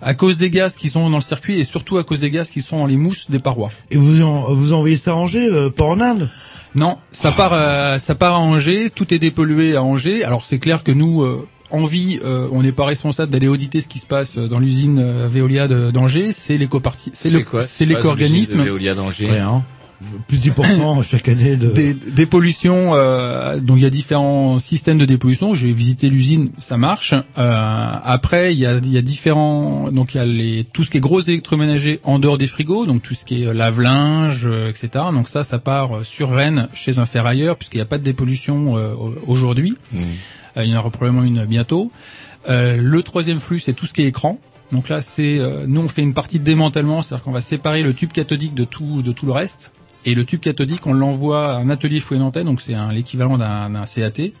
à cause des gaz qui sont dans le circuit et surtout à cause des gaz qui sont dans les mousses des parois. Et vous en, vous envoyez ça à Angers, euh, pas en Inde? Non, ça part, euh, ça part à Angers, tout est dépollué à Angers. Alors c'est clair que nous, euh, en vie, euh, on n'est pas responsable d'aller auditer ce qui se passe dans l'usine euh, Veolia de- d'Angers. C'est l'éco-parti, c'est l'éco-organisme. Veolia d'Angers? Plus de 10% chaque année de... Des, des pollutions, euh, donc il y a différents systèmes de dépollution. J'ai visité l'usine, ça marche. Euh, après, il y a, il y a différents, donc il y a les, tout ce qui est gros électroménager en dehors des frigos, donc tout ce qui est euh, lave-linge, euh, etc. Donc ça, ça part euh, sur Rennes chez un ferrailleur, puisqu'il n'y a pas de dépollution euh, aujourd'hui. Euh, il y en aura probablement une bientôt. Euh, le troisième flux, c'est tout ce qui est écran. Donc là, c'est euh, nous on fait une partie de démantèlement, c'est-à-dire qu'on va séparer le tube cathodique de tout de tout le reste. Et le tube cathodique, on l'envoie à un atelier fouet donc c'est un- l'équivalent d'un CAT,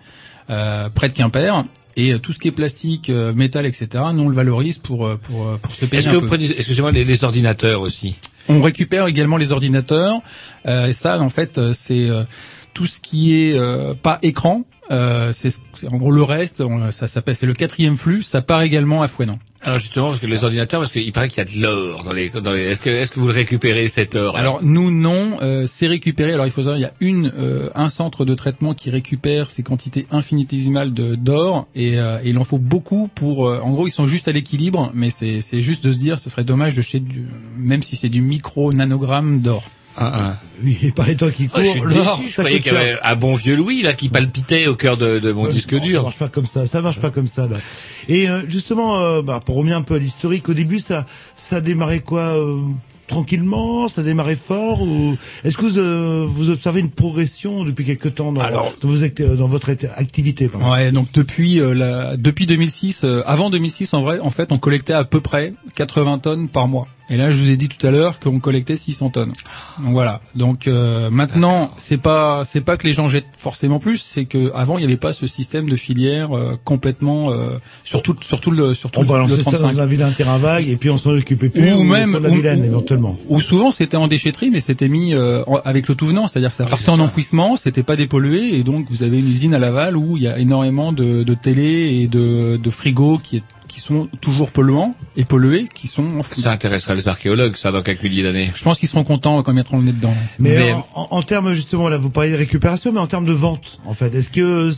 euh, près de Quimper. Et euh, tout ce qui est plastique, euh, métal, etc., nous on le valorise pour euh, pour euh, pour se payer Est-ce que peu. vous prenez, excusez-moi, les, les ordinateurs aussi? On récupère également les ordinateurs. Euh, et ça, en fait, c'est euh, tout ce qui est euh, pas écran. Euh, c'est en gros le reste. on- ça s'appelle, c'est le quatrième flux. Ça part également à Fouenan. Alors justement, parce que les ordinateurs, parce qu'il paraît qu'il y a de l'or dans les, dans les. Est-ce que, est-ce que vous le récupérez cet or Alors nous non, euh, c'est récupéré. Alors il faut savoir, il y a une euh, un centre de traitement qui récupère ces quantités infinitésimales de d'or et, euh, et il en faut beaucoup pour. euh, en gros, ils sont juste à l'équilibre, mais c'est c'est juste de se dire, ce serait dommage de jeter du, même si c'est du micro nanogramme d'or. Oui, et par les temps qui Oh, courent, je suis l'or, déçu. Je ça croyais coûte qu'il y avait cher. un bon vieux Louis là qui palpitait au cœur de, de mon disque Non, Ça dur. marche pas comme ça, ça marche pas comme ça là. Et euh, justement, euh, bah, pour revenir un peu à l'historique, au début ça ça démarrait quoi euh, tranquillement, ça démarrait fort ou est-ce que vous, euh, vous observez une progression depuis quelque temps dans, dans, vos acti- dans votre acti- activité pardon Ouais, donc depuis euh, la, depuis 2006, euh, avant 2006 en vrai, en fait, on collectait à peu près 80 tonnes par mois. Et là, je vous ai dit tout à l'heure qu'on collectait 600 tonnes. Donc voilà. Donc euh, maintenant, c'est pas c'est pas que les gens jettent forcément plus, c'est que avant il n'y avait pas ce système de filière euh, complètement euh, sur tout sur tout le sur tout On le- le balançait ça 35. dans un vilain terrain vague et puis on s'en occupait plus. ou même sur la ou- Vilaine, ou- éventuellement. ou souvent c'était en déchetterie mais c'était mis euh, en- avec le tout venant c'est-à-dire que ça partait en enfouissement c'était pas dépollué et donc vous avez une usine à Laval où il y a énormément de, de télé et de, de frigos qui est- qui sont toujours polluants et pollués qui sont enfouis Ça intéresserait les archéologues, ça, dans quelques milliers d'années. je pense qu'ils seront contents quand ils mettront le nez dedans Mais, Mais- en, en- en termes justement, là, vous parlez de récupération, mais en termes de vente, en fait, est-ce que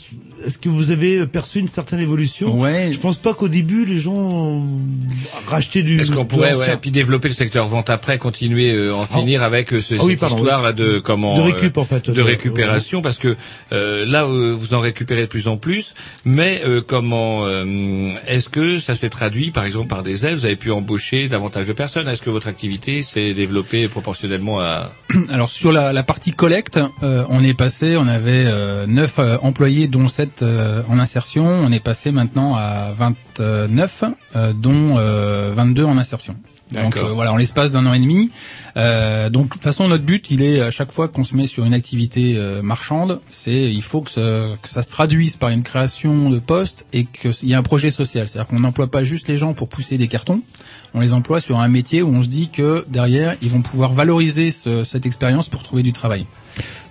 est-ce que vous avez perçu une certaine évolution? Ouais. Je pense pas qu'au début les gens rachetaient du. Est-ce qu'on pourrait, ouais, puis développer le secteur vente après, continuer, euh, en finir avec euh, ce, Ah oui, cette pardon, histoire oui. là de comment De récup, euh, en fait, de de- récupération, parce que euh, là euh, vous en récupérez de plus en plus, mais euh, comment euh, est-ce que ça s'est traduit, par exemple, par des aides. Vous avez pu embaucher davantage de personnes. Est-ce que votre activité s'est développée proportionnellement à Alors sur la, partie collecte, euh, on est passé, on avait euh, 9 employés dont 7 euh, en insertion, on est passé maintenant à 29 euh, dont euh, 22 en insertion. Donc euh, voilà, en l'espace d'un an et demi. Euh, donc de toute façon notre but, il est à chaque fois qu'on se met sur une activité euh, marchande, c'est il faut que, ce- que ça se traduise par une création de postes et qu'il y ait un projet social. C'est-à-dire qu'on n'emploie pas juste les gens pour pousser des cartons, on les emploie sur un métier où on se dit que derrière ils vont pouvoir valoriser ce- cette expérience pour trouver du travail.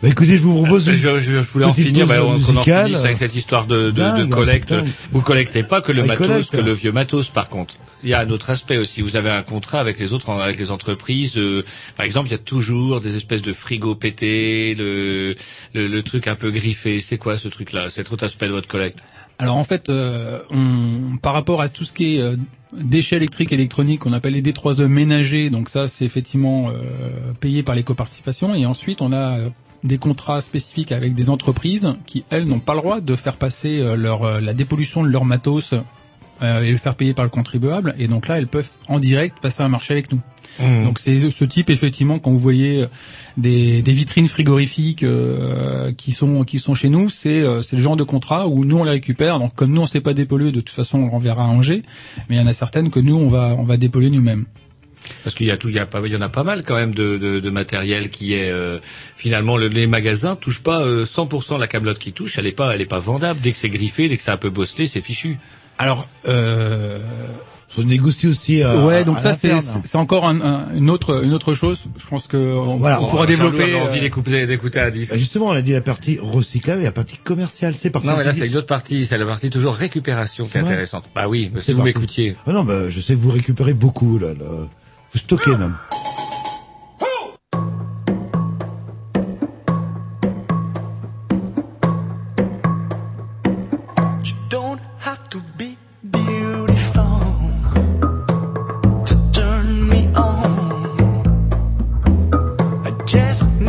Bah, écoutez, je vous propose. je, une je, je voulais en finir, bah, on- qu'on en finisse avec cette histoire de, de, de Dingue, collecte. Vous collectez pas que le Ah, matos, que le vieux matos, par contre. Il y a un autre aspect aussi. Vous avez un contrat avec les autres, avec les entreprises. euh, par exemple, il y a toujours des espèces de frigos pétés, le, le, le truc un peu griffé. C'est quoi ce truc-là Cet autre aspect de votre collecte? Alors en fait, euh, on, par rapport à tout ce qui est euh, déchets électriques et électroniques, on appelle les D3E ménagers, donc ça c'est effectivement euh, payé par l'éco-participation, et ensuite on a des contrats spécifiques avec des entreprises qui, elles, n'ont pas le droit de faire passer leur, la dépollution de leur matos et le faire payer par le contribuable, et donc là elles peuvent en direct passer un marché avec nous. Mmh. Donc c'est ce type effectivement quand vous voyez des, des vitrines frigorifiques euh, qui sont qui sont chez nous, c'est euh, c'est le genre de contrat où nous on les récupère. Donc comme nous on sait pas dépolluer, de toute façon on le renverra à Angers, mais il y en a certaines que nous on va on va dépolluer nous-mêmes. Parce qu'il y a tout, il y a pas, il y en a pas mal quand même de, de, de matériel qui est euh, finalement le- les magasins touchent pas euh, 100% la camelote qui touche, elle est pas, elle est pas vendable. Dès que c'est griffé, dès que c'est un peu bosselé, c'est fichu. Alors euh, se négocie aussi. à- ouais, donc à ça c'est c'est encore un- un- une autre une autre chose. Je pense que on, Voilà. on pourra développer. avait envie euh, d'écouter, d'écouter un disque. Bah, Justement, on a dit la partie recyclable et la partie commerciale. C'est parti. Non, mais là, c'est une autre partie. C'est la partie toujours récupération qui est intéressante. Bah oui, mais si C'est vous m'écoutiez. Ah non, bah, je sais que vous récupérez beaucoup, là. là. Vous stockez, même. Just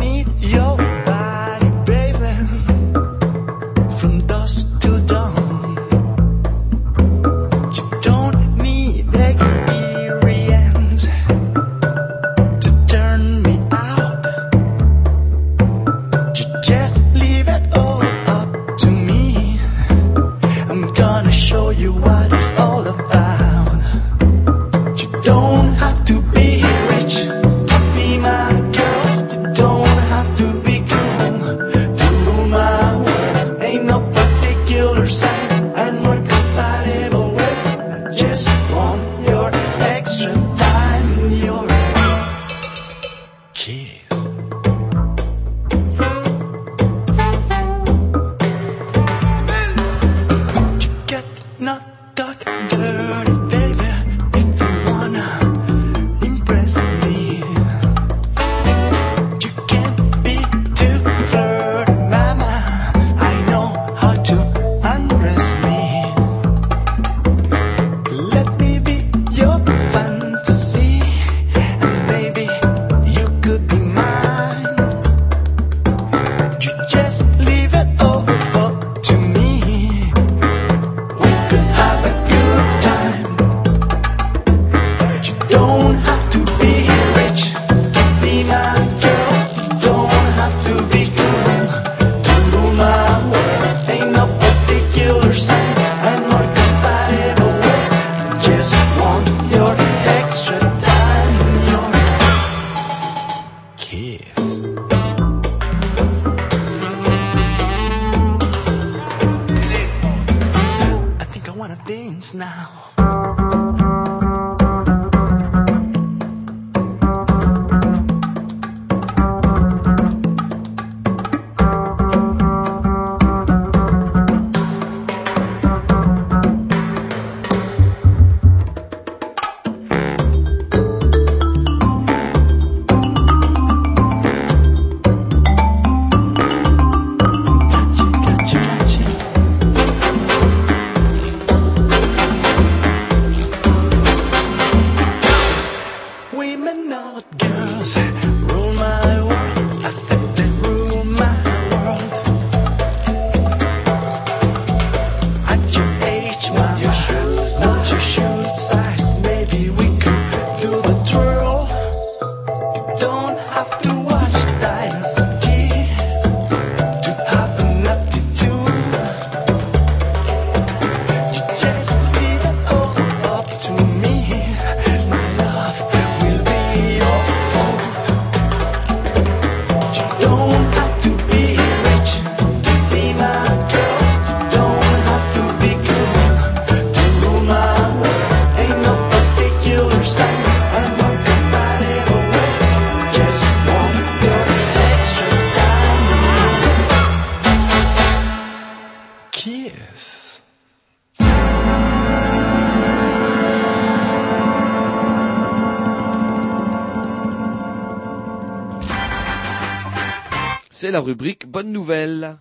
C'est la rubrique Bonne Nouvelle.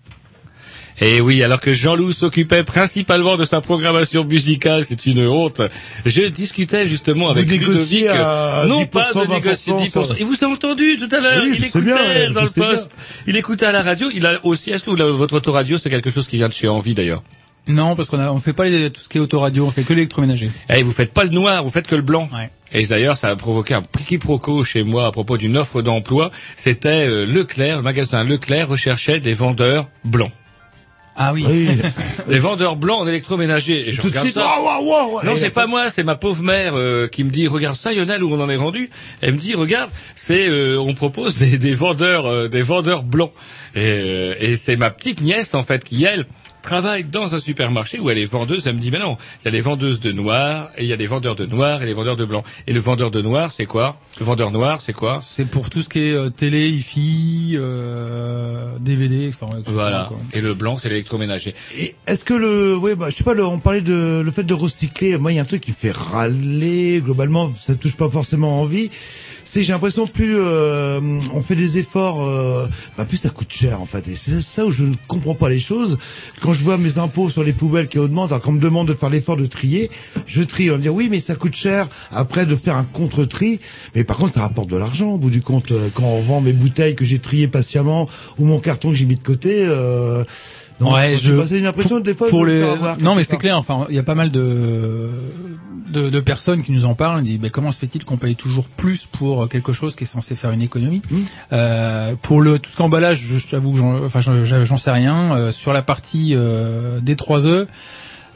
Et oui, alors que Jean-Loup s'occupait principalement de sa programmation musicale, c'est une honte. Je discutais justement avec Vous négociez Ludovic. à non 10%, pas de négocier 20%, 10%. ça. Et vous avez entendu tout à l'heure, Oui, il écoutait bien, dans le bien. poste. Il écoutait à la radio. Il a aussi. Est-ce que vous, votre autoradio, c'est quelque chose qui vient de chez Envie d'ailleurs? Non, parce qu'on a, on fait pas les- tout ce qui est autoradio, on fait que l'électroménager. Eh, vous faites pas le noir, vous faites que le blanc. Et d'ailleurs, ça a provoqué un quiproquo chez moi à propos d'une offre d'emploi. C'était euh, Leclerc, le magasin Leclerc recherchait des vendeurs blancs. Ah oui. Des vendeurs blancs en électroménager. Et je Tout de regarde suite, ça. Non, et c'est pas moi, c'est ma pauvre mère euh, qui me dit regarde ça, Lionel, où on en est rendu. Elle me dit regarde, c'est euh, on propose des, des vendeurs euh, des vendeurs blancs. Et, euh, et c'est ma petite nièce en fait qui elle travaille dans un supermarché où elle est vendeuse. Elle me dit mais non, il y a des vendeuses de noir et il y a des vendeurs de noir et des vendeurs de blanc. Et le vendeur de noir, c'est quoi? Le vendeur noir, c'est quoi? C'est pour tout ce qui est euh, télé, hi-fi, euh, DVD, enfin, ouais, tout ça, Voilà. quoi. Et le blanc, c'est l'électroménager. Et Est-ce que le, ouais, bah, je sais pas, le- on parlait de le fait de recycler. Moi, il y a un truc qui me fait râler. Globalement, ça touche pas forcément envie. C'est, j'ai l'impression, plus euh, on fait des efforts, euh, bah, plus ça coûte cher en fait. Et c'est ça où je ne comprends pas les choses. Quand je vois mes impôts sur les poubelles qui augmentent, alors qu'on me demande de faire l'effort de trier, je trie. On me dire oui, mais ça coûte cher. Après, de faire un contre-tri, mais par contre, ça rapporte de l'argent au bout du compte. euh, Quand on vend mes bouteilles que j'ai triées patiemment ou mon carton que j'ai mis de côté. Euh, non, ouais, je sais pas, c'est une impression des fois pour de me les avoir non mais c'est clair enfin il y a pas mal de de, de personnes qui nous en parlent ils disent mais comment se fait-il qu'on paye toujours plus pour quelque chose qui est censé faire une économie? Mmh. euh, pour le tout ce qu'emballage je j'avoue que j'en enfin j'en j'en sais rien Euh, sur la partie euh, des 3 E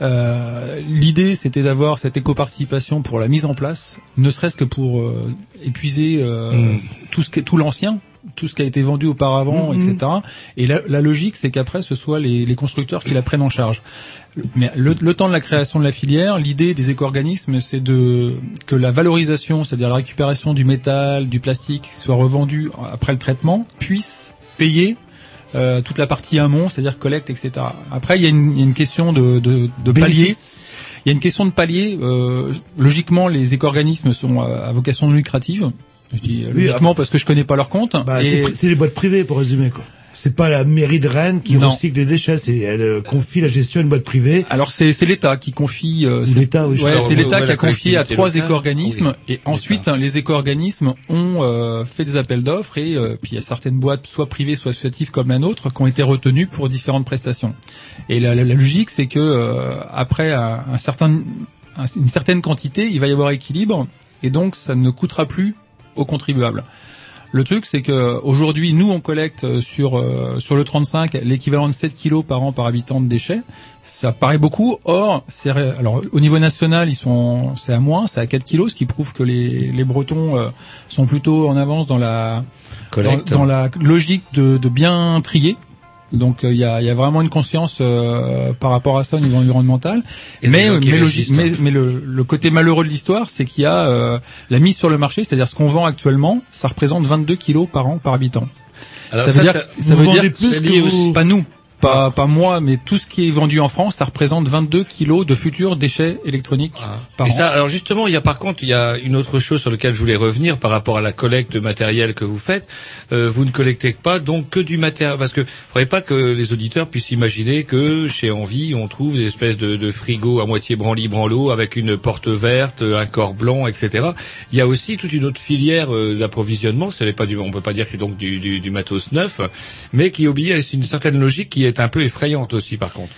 euh, L'idée, c'était d'avoir cette éco-participation pour la mise en place, ne serait-ce que pour euh, épuiser euh, Mm. tout ce qui est tout l'ancien, tout ce qui a été vendu auparavant, Mhm. etc. Et la, la logique, c'est qu'après, ce soit les, les constructeurs qui la prennent en charge. Mais le, le temps de la création de la filière, l'idée des éco-organismes, c'est de que la valorisation, c'est-à-dire la récupération du métal, du plastique, soit revendue après le traitement, puisse payer euh, toute la partie amont, c'est-à-dire collecte, etc. Après, il y a une, il y a une question de, de, de palier. Il y a une question de palier. Euh, logiquement, les éco-organismes sont à, à vocation lucrative. Je dis euh, Oui, logiquement parce que je connais pas leur compte. Bah, Et- c'est les boîtes privées pour résumer quoi. C'est pas la mairie de Rennes qui Non. recycle les déchets, c'est elle euh, confie la gestion à une boîte privée. Alors c'est c'est l'État qui confie. euh, c'est- l'État, oui, ouais, c'est l'État qui a confié à trois éco-organismes Oui, et ensuite hein, les éco-organismes ont euh, fait des appels d'offres et euh, puis il y a certaines boîtes soit privées soit associatives comme la nôtre qui ont été retenues pour différentes prestations. Et la, la- la logique c'est que euh, après un, un certain un- une certaine quantité il va y avoir équilibre et donc ça ne coûtera plus aux contribuables. Le truc, c'est que aujourd'hui, nous, on collecte euh, sur euh, sur le 35 l'équivalent de 7 kilos par an par habitant de déchets. Ça paraît beaucoup. Or, c'est alors au niveau national, ils sont c'est à moins, c'est à 4 kilos, ce qui prouve que les les Bretons euh, sont plutôt en avance dans la dans, dans la logique de, de bien trier. Donc euh, il y, a, y a vraiment une conscience euh, par rapport à ça au niveau environnemental. Et mais qui mais, mais, le, le côté malheureux de l'histoire, c'est qu'il y a euh, la mise sur le marché, c'est-à-dire ce qu'on vend actuellement, ça représente 22 kilos par an par habitant. Alors ça, ça, veut dire, ça- vous veut dire plus que vous- pas nous, pas pas moi, mais tout ce qui est vendu en France, ça représente 22 kilos de futurs déchets électroniques par Et an. ça, alors justement, il y a par contre, il y a une autre chose sur laquelle je voulais revenir par rapport à la collecte de matériel que vous faites. Euh, vous ne collectez pas donc que du matériel, parce que faudrait pas que les auditeurs puissent imaginer que chez Envie, on trouve des espèces de, de frigos à moitié branli branlo avec une porte verte, un corps blanc, etc. Il y a aussi toute une autre filière euh, d'approvisionnement. Ce n'est pas du, on peut pas dire que c'est donc du, du, du matos neuf, mais qui obéit à une certaine logique qui est un peu effrayante aussi, par contre.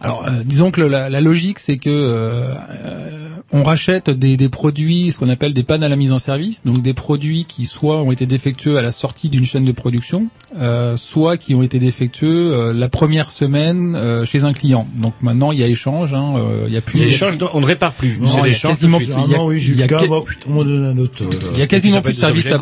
Alors, euh, disons que le- la, la logique, c'est que euh, euh, on rachète des, des produits, ce qu'on appelle des pannes à la mise en service, donc des produits qui soit ont été défectueux à la sortie d'une chaîne de production, euh, soit qui ont été défectueux euh, la première semaine euh, chez un client. Donc maintenant, il y a échange, hein, euh, il y a plus. Il y a échange, on ne répare plus. Non, il y a quasiment plus. suite. il y a- Ah il y a quasiment plus de services euh,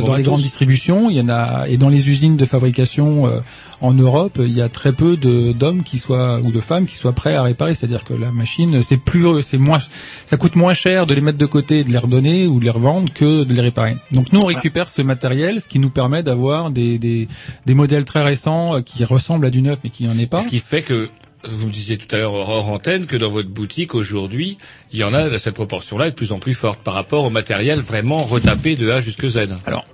gros dans les grandes distributions. Il y en a et dans les usines de fabrication euh, en Europe, il y a très peu de d'hommes qui soient ou de femmes qui soient prêts à réparer. C'est-à-dire que la machine, c'est plus, c'est moins, ça coûte moins cher de les mettre de côté, et de les redonner ou de les revendre que de les réparer. Donc nous, on récupère ce matériel, ce qui nous permet d'avoir des, des des modèles très récents euh, qui ressemblent à du neuf mais qui n'en est pas. Ce qui fait que vous me disiez tout à l'heure hors antenne que dans votre boutique aujourd'hui, il y en a cette proportion-là est de plus en plus forte par rapport au matériel vraiment retapé de A jusque Z. Alors,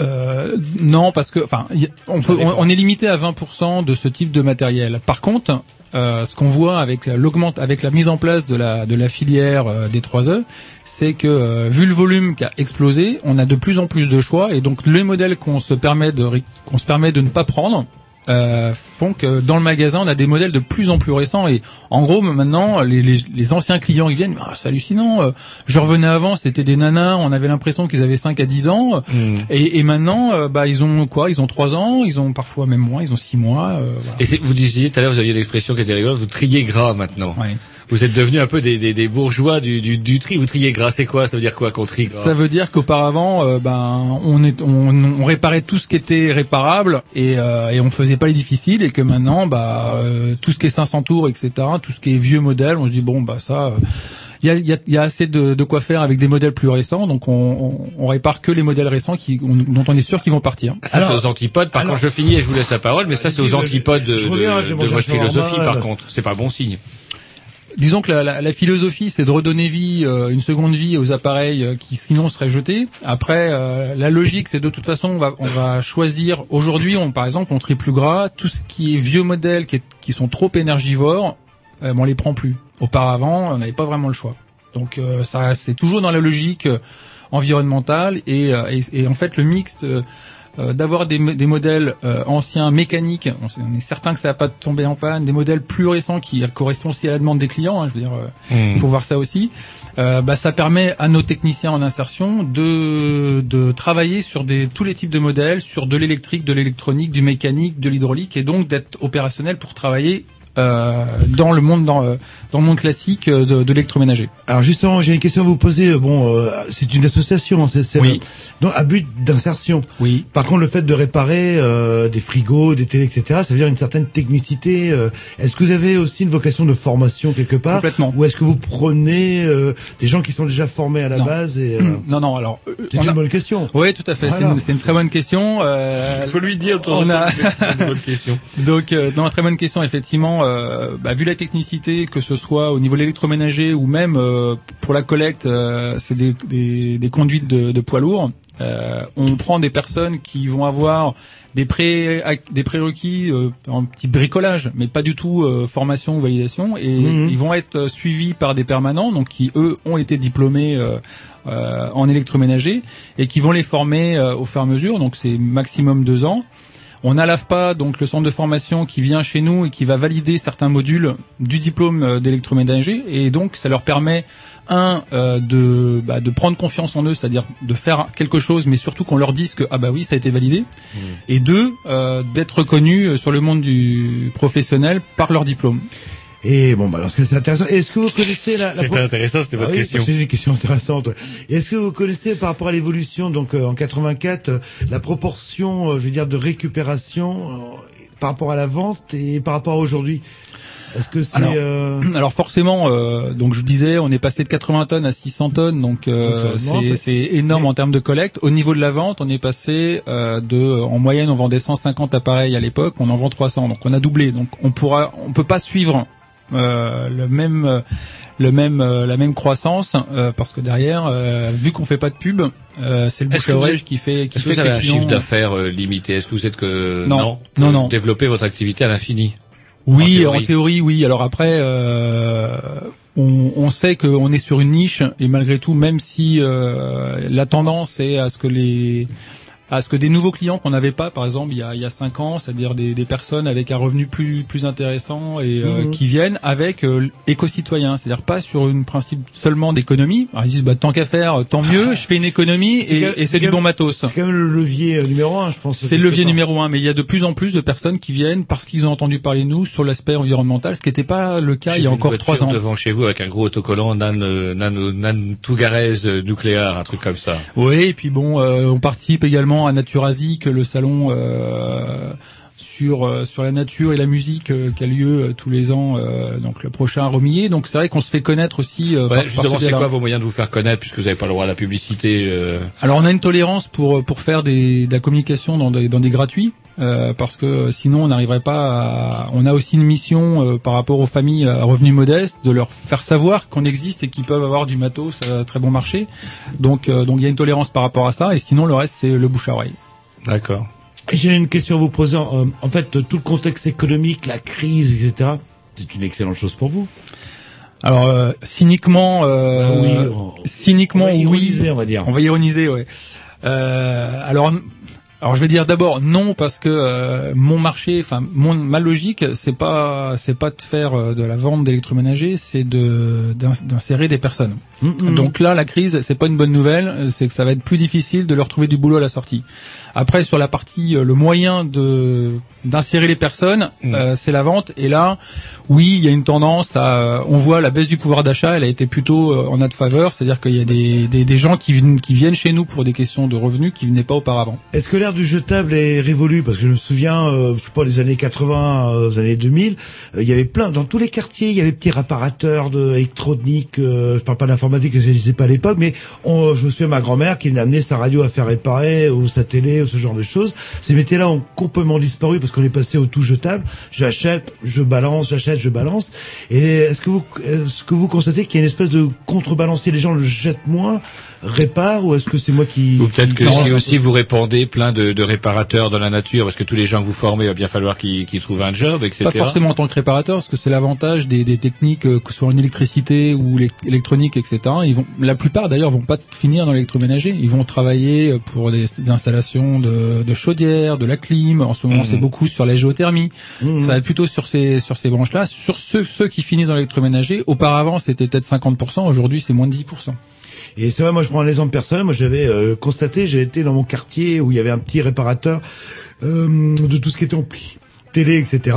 Euh, non, parce que, enfin, on, peut, on, on est limité à 20% de ce type de matériel. Par contre, euh, ce qu'on voit avec l'augmente, avec la mise en place de la de la filière euh, des 3E, c'est que euh, vu le volume qui a explosé, on a de plus en plus de choix et donc les modèles qu'on se permet de qu'on se permet de ne pas prendre. Euh, font que dans le magasin on a des modèles de plus en plus récents et en gros maintenant les, les, les anciens clients ils viennent Ah, c'est hallucinant euh, je revenais avant c'était des nanas on avait l'impression qu'ils avaient 5 à 10 ans Hmm. et, et maintenant euh, bah ils ont quoi? Ils ont 3 ans ils ont parfois même moins ils ont 6 mois euh, voilà. Et vous disiez tout à l'heure, vous aviez l'expression qui était rigolote, vous triez gras maintenant. Vous êtes devenu un peu des, des, des bourgeois du, du, du tri. Vous triez gras, c'est quoi? Ça veut dire quoi qu'on trie gras? Ça veut dire qu'auparavant, euh, ben, on, est, on, on réparait tout ce qui était réparable et, euh, et on faisait pas les difficiles et que maintenant, bah, euh, tout ce qui est 500 tours, etc., tout ce qui est vieux modèle, on se dit bon, bah ça, il y, a, y, a, y a assez de, de quoi faire avec des modèles plus récents, donc on, on, on répare que les modèles récents qui, on- dont on est sûr qu'ils vont partir. Ça, c'est aux antipodes. Par contre, je finis et je vous laisse la parole, mais ça, c'est aux antipodes de, de- de votre philosophie, par contre. C'est pas bon signe. Disons que la, la, la philosophie, c'est de redonner vie, euh, une seconde vie aux appareils euh, qui sinon seraient jetés. Après, euh, la logique, c'est de toute façon, on va, on va choisir. Aujourd'hui, on, par exemple, on trie plus gras. Tout ce qui est vieux modèles qui, est- qui sont trop énergivores, euh, on les prend plus. Auparavant, on n'avait pas vraiment le choix. Donc, euh, ça, c'est toujours dans la logique euh, environnementale et, et, et en fait, le mixte. Euh, d'avoir des, des modèles euh, anciens mécaniques, on, on est certain que ça va pas tomber en panne, des modèles plus récents qui correspondent aussi à la demande des clients, hein, je veux dire, euh, Mm. il faut voir ça aussi. Euh, bah, ça permet à nos techniciens en insertion de, de travailler sur des, tous les types de modèles, sur de l'électrique, de l'électronique, du mécanique, de l'hydraulique, et donc d'être opérationnel pour travailler euh, dans le monde dans, euh, dans le monde classique euh, de, de l'électroménager. Alors justement, j'ai une question à vous poser. Bon, euh, c'est une association, hein, c'est c'est Oui. donc à but d'insertion. Oui. Par contre, le fait de réparer euh, des frigos, des télés, etc., ça veut dire une certaine technicité. euh, est-ce que vous avez aussi une vocation de formation quelque part? Complètement. Ou est-ce que vous prenez euh, des gens qui sont déjà formés à la Non. base et euh, Non, non, alors... euh, C'est une a- bonne question. Oui, tout à fait. C'est Voilà. une, c'est une très bonne question. Euh, Faut lui dire de on a- une bonne question. Donc, euh, non, très bonne question. Effectivement, euh, bah, vu la technicité, que ce soit au niveau de l'électroménager ou même euh, pour la collecte, euh, c'est des, des, des conduites de, de poids lourds. Euh, on prend des personnes qui vont avoir des pré des prérequis euh, en petit bricolage, mais pas du tout euh, formation ou validation, et Mhm. ils vont être suivis par des permanents, donc qui eux ont été diplômés euh, euh, en électroménager et qui vont les former euh, au fur et à mesure. Donc c'est maximum deux ans. On a l'AFPA, donc le centre de formation qui vient chez nous et qui va valider certains modules du diplôme euh, d'électroménager. Et donc ça leur permet un euh, de bah, de prendre confiance en eux, c'est-à-dire de faire quelque chose, mais surtout qu'on leur dise que ah bah oui ça a été validé, et deux euh, d'être reconnus sur le monde du professionnel par leur diplôme. Et bon, bah, alors, c'est intéressant. Est-ce que vous connaissez la... la C'était intéressant, c'était votre Ah oui, question. C'est une question intéressante. Est-ce que vous connaissez par rapport à l'évolution, donc euh, en 84, euh, la proportion, euh, je veux dire, de récupération euh, par rapport à la vente et par rapport à aujourd'hui? Est-ce que c'est Alors, euh, Alors forcément, euh, donc je disais, on est passé de 80 tonnes à 600 tonnes, donc euh, Donc c'est c'est énorme en termes de collecte. Au niveau de la vente, on est passé euh, de, en moyenne, on vendait 150 appareils à l'époque, on en vend 300, donc on a doublé. Donc on pourra, on peut pas suivre le même, euh, le même, euh, la même croissance euh, parce que derrière, euh, vu qu'on fait pas de pub, euh, c'est le bouche à oreille qui fait, qui Est-ce que fait vous avez un chiffre d'affaires euh, limité? Est-ce que vous êtes que Non. Non, non. Développez votre activité à l'infini? Oui, En en théorie. théorie, oui. Alors après, euh, on, on sait qu'on est sur une niche et malgré tout, même si euh, la tendance est à ce que les à ce que des nouveaux clients qu'on n'avait pas, par exemple, il y a, il y a cinq ans, c'est-à-dire des, des personnes avec un revenu plus plus intéressant et euh, Mhm. qui viennent avec euh, éco-citoyen, c'est-à-dire pas sur un principe seulement d'économie. Alors ils disent bah tant qu'à faire, tant mieux, je fais une économie et, et c'est du bon même- matos. C'est quand même le levier euh, numéro un, je pense. C'est le levier numéro un, mais il y a de plus en plus de personnes qui viennent parce qu'ils ont entendu parler de nous sur l'aspect environnemental, ce qui n'était pas le cas J'ai il y a encore trois ans. devant chez vous avec un gros autocollant nan euh, nan nan tougarez euh, nucléaire, un truc comme ça. Oui, et puis bon, euh, on participe également à Naturasic, le salon euh, sur euh, sur la nature et la musique euh, qui a lieu euh, tous les ans, euh, donc le prochain à Romilly. Donc c'est vrai qu'on se fait connaître aussi. Ouais, par- justement, ce c'est quoi vos moyens de vous faire connaître puisque vous n'avez pas le droit à la publicité Alors on a une tolérance pour pour faire des, de la communication dans des, dans des gratuits. Euh, parce que sinon on n'arriverait pas à... On a aussi une mission euh, par rapport aux familles à revenus modestes, de leur faire savoir qu'on existe et qu'ils peuvent avoir du matos à très bon marché. Donc euh, donc il y a une tolérance par rapport à ça, et sinon le reste c'est le bouche à oreille. D'accord. J'ai une question à vous poser. Euh, en fait, tout le contexte économique, la crise, etc. C'est une excellente chose pour vous? Alors euh, cyniquement, euh, oui, on- cyniquement on va oui, ironiser, on va dire. On va ironiser, ouais. Euh, alors, alors je vais dire d'abord non parce que euh, mon marché, enfin mon ma logique, c'est pas c'est pas de faire euh, de la vente d'électroménager, c'est de d'in- d'insérer des personnes. Donc là, la crise, c'est pas une bonne nouvelle, c'est que ça va être plus difficile de leur trouver du boulot à la sortie. Après, sur la partie, euh, le moyen de d'insérer les personnes, euh, c'est la vente. Et là, oui, il y a une tendance à, euh, on voit la baisse du pouvoir d'achat, elle a été plutôt euh, en notre faveur, c'est-à-dire qu'il y a des, des, des gens qui viennent, qui viennent chez nous pour des questions de revenus qui venaient pas auparavant. Est-ce que l'ère du jetable est révolue? Parce que je me souviens, euh, je sais pas, les années 80, euh, aux années 2000, euh, il y avait plein, dans tous les quartiers, il y avait petits réparateurs de électronique, euh, je parle pas d'informatique, que je ne sais pas à l'époque, mais je me souviens ma grand-mère qui venait amener sa radio à faire réparer, ou sa télé, ou ce genre de choses. Ces métiers-là ont complètement disparu parce qu'on est passé au tout jetable. J'achète, je balance, j'achète, je balance. Et est-ce que vous, est-ce que vous constatez qu'il y a une espèce de contrebalancier Les gens le jettent moins, réparent, ou est-ce que c'est moi qui... Ou peut-être que Non, si aussi vous répandez plein de, de réparateurs dans la nature, parce que tous les gens que vous formez, il va bien falloir qu'ils qu'ils trouvent un job, etc. Pas forcément en tant que réparateur, parce que c'est l'avantage des, des techniques, euh, que ce soit en électricité ou électronique, etc. Ils vont, la plupart d'ailleurs vont pas finir dans l'électroménager. Ils vont travailler euh, pour des, des installations de, de chaudières, de la clim. En ce moment, Mhm. c'est beaucoup sur la géothermie. Mhm. Ça va être plutôt sur ces sur ces branches-là. Sur ceux ceux qui finissent dans l'électroménager, auparavant c'était peut-être 50%. Aujourd'hui, c'est moins de 10%. Et c'est vrai, moi je prends un exemple personnel, moi j'avais euh, constaté, j'ai été dans mon quartier où il y avait un petit réparateur euh, de tout ce qui était ampli, télé, etc.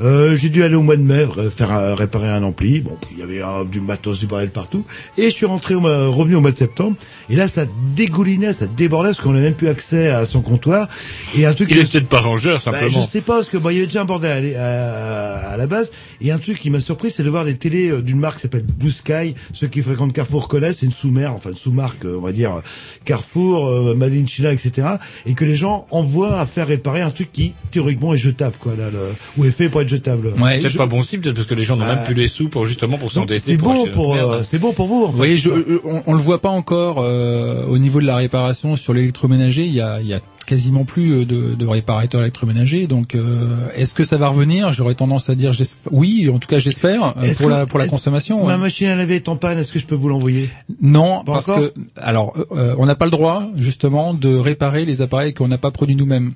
Euh, j'ai dû aller au mois de mai euh, faire euh, réparer un ampli. Bon, il y avait euh, du matos, du bordel partout. Et je suis rentré, au revenu au mois de septembre. Et là, ça dégoulinait, ça débordait parce qu'on n'a même plus accès à son comptoir. Et un truc. Il est peut-être pas rangeur, Bah, simplement. je sais pas parce que bon, il y avait déjà un bordel à, à- à la base. Et un truc qui m'a surpris, c'est de voir des télés euh, d'une marque qui s'appelle Blue Sky. Ceux qui fréquentent Carrefour connaissent. C'est une sous-mère, enfin une sous-marque, euh, on va dire Carrefour, euh, Made in China, etc. Et que les gens envoient à faire réparer un truc qui théoriquement est jetable, quoi, là, le, ou est fait pour être jetable. peut-être Je- pas bon cible, peut-être parce que les gens n'ont Ah. même plus les sous pour justement pour s'endetter. c'est bon pour, euh, c'est bon pour vous. En Vous fait, voyez, je, euh, on, on le voit pas encore euh, au niveau de la réparation sur l'électroménager. Il y a, il y a quasiment plus euh, de, de réparateurs électroménagers. Donc, euh, est-ce que ça va revenir? J'aurais tendance à dire oui. En tout cas, j'espère euh, pour que- la pour la consommation. Ma ouais. machine à laver est en panne. Est-ce que je peux vous l'envoyer? Non, Pas parce encore? que alors euh, on n'a pas le droit justement de réparer les appareils qu'on n'a pas produits nous-mêmes.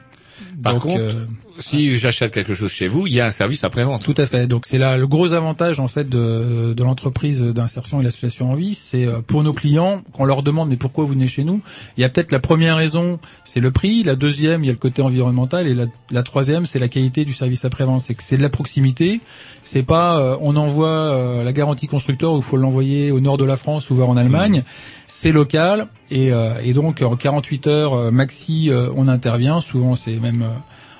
Par Donc, contre, euh, si j'achète quelque chose chez vous, il y a un service après-vente. Tout à fait. Donc c'est là le gros avantage en fait de, de l'entreprise d'insertion et l'association en vie, c'est euh, pour nos clients qu'on leur demande mais pourquoi vous venez chez nous? Il y a peut-être la première raison, c'est le prix, la deuxième il y a le côté environnemental et la, troisième c'est la qualité du service après-vente. C'est que c'est de la proximité. C'est pas euh, on envoie euh, la garantie constructeur où il faut l'envoyer au nord de la France ou voir en Allemagne. C'est local et, euh, et donc en 48 heures euh, maxi euh, on intervient. Souvent c'est même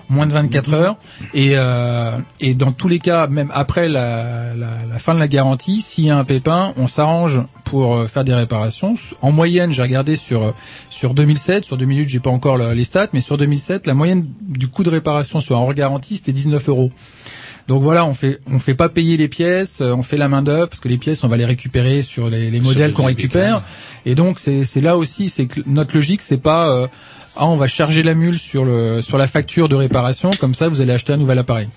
moins de 24 heures. Et, euh, et dans tous les cas, même après la, la, la fin de la garantie, s'il y a un pépin, on s'arrange pour euh, faire des réparations. En moyenne, j'ai regardé sur euh, sur 2007, sur 2008, j'ai pas encore le- les stats, mais sur 2007, la moyenne du coût de réparation sur un hors garantie, c'était 19 euros. Donc voilà, on fait on fait pas payer les pièces, euh, on fait la main d'œuvre parce que les pièces on va les récupérer sur les, les Sur modèles qu'on récupère. Et donc c'est c'est là aussi c'est notre logique c'est pas euh, ah on va charger la mule sur le sur la facture de réparation comme ça vous allez acheter un nouvel appareil.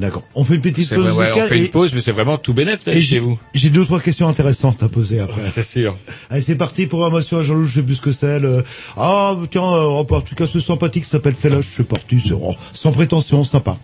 D'accord. On fait une petite C'est pause vrai, ouais, on fait et- une pause, mais c'est vraiment tout bénef chez j'ai- vous. J'ai deux ou trois questions intéressantes à poser après. C'est sûr. Allez, c'est parti, programmation à Jean-Loup, je sais plus ce que c'est. le- Ah, tiens, euh, en tout cas, ce sympathique s'appelle Feloche, c'est parti, c'est oh, sans prétention, sympa.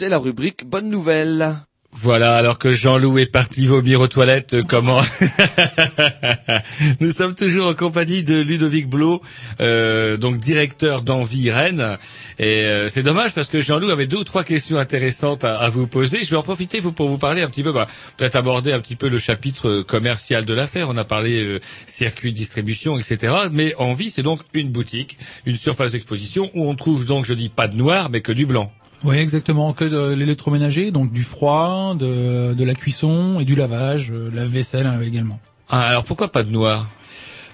C'est la rubrique Bonne Nouvelle. Voilà, alors que Jean-Loup est parti vomir aux toilettes, euh, comment Nous sommes toujours en compagnie de Ludovic Blo, euh, donc directeur d'Envie Rennes. Et euh, c'est dommage parce que Jean-Loup avait deux ou trois questions intéressantes à, vous poser. Je vais en profiter pour vous parler un petit peu, bah, peut-être aborder un petit peu le chapitre euh, commercial de l'affaire. On a parlé euh, circuit, distribution, etc. Mais Envie, c'est donc une boutique, une surface d'exposition où on trouve donc, je dis pas de noir, mais que du blanc. Oui, exactement, que de l'électroménager, donc du froid, de, de la cuisson et du lavage, euh, la vaisselle euh, également. Ah, alors pourquoi pas de noir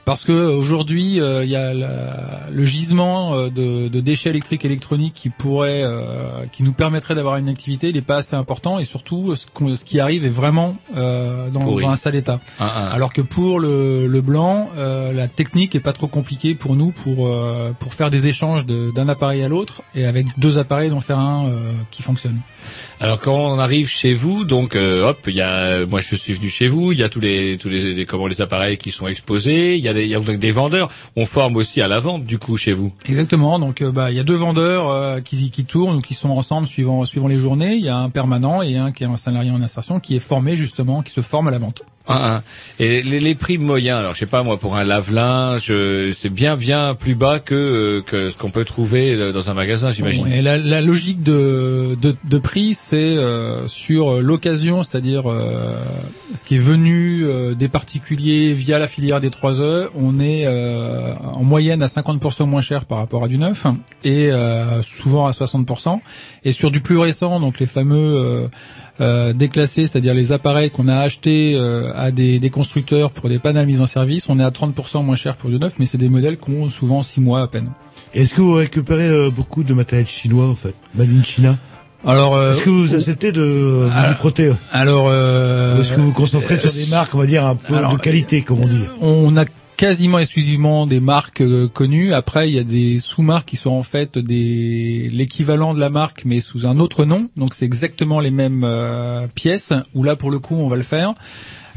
Parce que aujourd'hui, euh, il y a la- le gisement euh, de, de déchets électriques et électroniques qui pourrait, euh, qui nous permettrait d'avoir une activité, il n'est pas assez important et surtout, ce, qu'on- ce qui arrive est vraiment euh, dans, dans un sale état. Ah, ah. Alors que pour le, le blanc, euh, la technique est pas trop compliquée pour nous pour euh, pour faire des échanges de- d'un appareil à l'autre et avec deux appareils d'en faire un euh, qui fonctionne. Alors quand on arrive chez vous, donc euh, hop, il y a, moi je suis venu chez vous, il y a tous les tous les, les- comment les appareils qui sont exposés, il y a il y a des vendeurs. On forme aussi à la vente du coup chez vous. Exactement. Donc, euh, bah, il y a deux vendeurs euh, qui, qui tournent ou qui sont ensemble suivant suivant les journées. Il y a un permanent et un qui est un salarié en insertion qui est formé justement, qui se forme à la vente. Et les, prix moyens, alors je sais pas moi pour un lave-linge, euh, c'est bien bien plus bas que euh, que ce qu'on peut trouver euh, dans un magasin, j'imagine. Et la, la logique de, de, de prix, c'est euh, sur l'occasion, c'est-à-dire euh, ce qui est venu euh, des particuliers via la filière des 3 E, on est euh, en moyenne à 50% moins cher par rapport à du neuf et euh, souvent à 60%. Et sur du plus récent, donc les fameux euh, euh, déclassés, c'est-à-dire les appareils qu'on a achetés euh, à des, des constructeurs pour des panneaux mise en service, on est à 30% moins cher pour du neuf, mais c'est des modèles qui ont souvent 6 mois à peine. Est-ce que vous récupérez euh, beaucoup de matériel chinois en fait, made in China? Alors, euh, est-ce que vous acceptez de vous y frotter Alors, euh, Ou est-ce que vous vous concentrez sur des marques, on va dire un peu alors, de qualité, comme on dit? on a quasiment exclusivement des marques euh, connues. Après, il y a des sous-marques qui sont en fait des l'équivalent de la marque, mais sous un autre nom. Donc, c'est exactement les mêmes euh, pièces. Où là, pour le coup, on va le faire.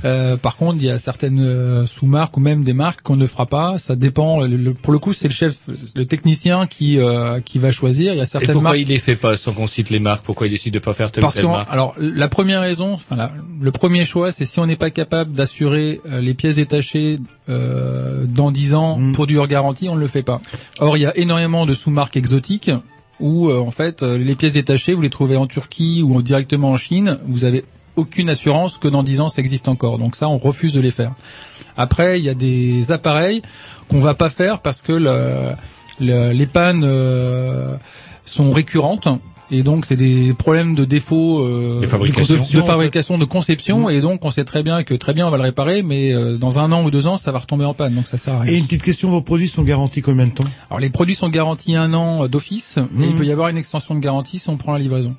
Euh, par contre, il y a certaines euh, sous-marques ou même des marques qu'on ne fera pas. Ça dépend. Le- le- pour le coup, c'est le chef, le technicien qui euh, qui va choisir. Il y a Et certaines pourquoi marques. il les fait pas sans qu'on cite les marques? Pourquoi il décide de pas faire telle ou Parce telle que marque? alors la première raison, enfin la- le premier choix, c'est si on n'est pas capable d'assurer euh, les pièces détachées euh, dans 10 ans pour durée garantie, on ne le fait pas. Or, il y a énormément de sous-marques exotiques où euh, en fait euh, les pièces détachées, vous les trouvez en Turquie ou directement en Chine, vous avez aucune assurance que dans 10 ans ça existe encore. Donc ça, on refuse de les faire. Après, il y a des appareils qu'on va pas faire parce que le- le- les pannes euh, sont récurrentes. Et donc c'est des problèmes de défaut euh, De fabrication. de, de fabrication, de conception, et donc on sait très bien que très bien on va le réparer, mais euh, dans un an ou deux ans ça va retomber en panne, donc ça sert à rien. Et une petite question, vos produits sont garantis combien de temps? Alors les produits sont garantis un an d'office, mais il Mhm. peut y avoir une extension de garantie si on prend la livraison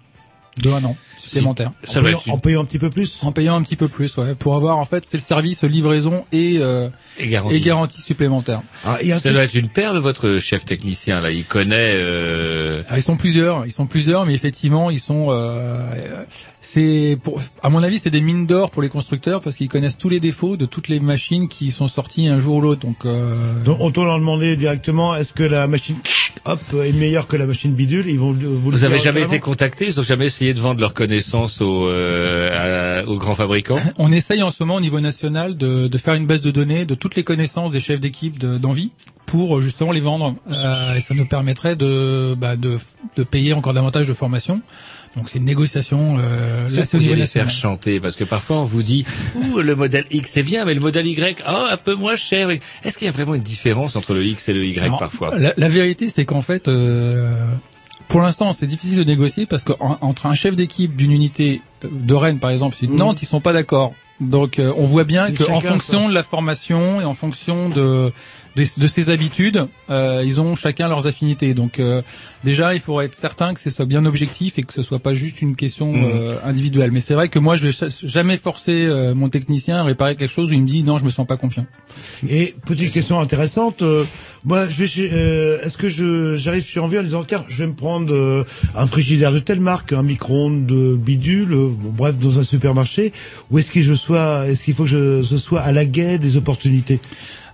de un an supplémentaire. en, payant, en payant un petit peu plus En payant un petit peu plus, ouais, pour avoir en fait c'est le service livraison et euh, Et garantie. et garantie supplémentaire. Ah, il y a un Ça truc- doit être une perle, votre chef technicien là. Il connaît. Euh... Ah, ils sont plusieurs, ils sont plusieurs, mais effectivement, ils sont. euh, euh, c'est pour, à mon avis, c'est des mines d'or pour les constructeurs parce qu'ils connaissent tous les défauts de toutes les machines qui sont sorties un jour ou l'autre. Donc, euh, Donc, on peut leur demander directement, est-ce que la machine, hop, est meilleure que la machine bidule? Ils vont vous, le Vous avez jamais été contacté Ils ont jamais essayé de vendre leurs connaissances aux, euh, à- aux grands fabricants? On essaye en ce moment au niveau national de, de faire une base de données de toutes les connaissances des chefs d'équipe de- d'envie pour euh, justement les vendre. Euh, et ça nous permettrait de, bah, de, de payer encore davantage de formation. Donc c'est une négociation. Euh, là, vous les faire chanter? Parce que parfois on vous dit ouh le modèle X c'est bien mais le modèle Y oh un peu moins cher. Est-ce qu'il y a vraiment une différence entre le X et le Y parfois? La, la vérité, c'est qu'en fait, euh, pour l'instant, c'est difficile de négocier parce qu'entre un chef d'équipe d'une unité de Rennes, par exemple, et de Nantes, ils sont pas d'accord. Donc, euh, on voit bien qu'en fonction ça. de la formation et en fonction de de, de ses habitudes, euh, ils ont chacun leurs affinités. Donc, euh, déjà, il faudrait être certain que ce soit bien objectif et que ce soit pas juste une question Mhm. euh, individuelle. Mais c'est vrai que moi, je vais jamais forcer euh, mon technicien à réparer quelque chose où il me dit non, je me sens pas confiant. Et petite question intéressante, euh, moi, je vais chez, euh, est-ce que je j'arrive chez Envie en disant tiens, je vais me prendre euh, un frigidaire de telle marque, un micro-ondes de bidule, euh, bon, bref, dans un supermarché, ou est-ce que je sois, est-ce qu'il faut que je, ce soit à la guet des opportunités?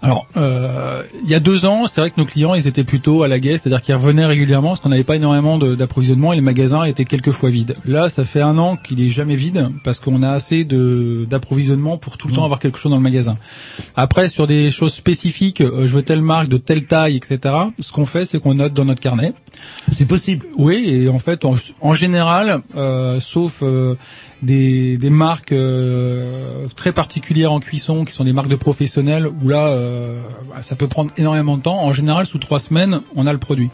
Alors, euh, il y a deux ans, c'est vrai que nos clients, ils étaient plutôt à la guet, c'est-à-dire qu'ils revenaient régulièrement parce qu'on n'avait pas énormément d'approvisionnement et le magasin était quelquefois vide. Là, ça fait un an qu'il est jamais vide parce qu'on a assez de d'approvisionnement pour tout le temps avoir quelque chose dans le magasin. Après, sur des choses spécifiques, euh, je veux telle marque, de telle taille, etc. Ce qu'on fait, c'est qu'on note dans notre carnet. C'est possible. Oui, et en fait, en, en général, euh, sauf euh, des, marques euh, très particulières en cuisson, qui sont des marques de professionnels, où là, euh, bah, ça peut prendre énormément de temps. En général, sous trois semaines, on a le produit.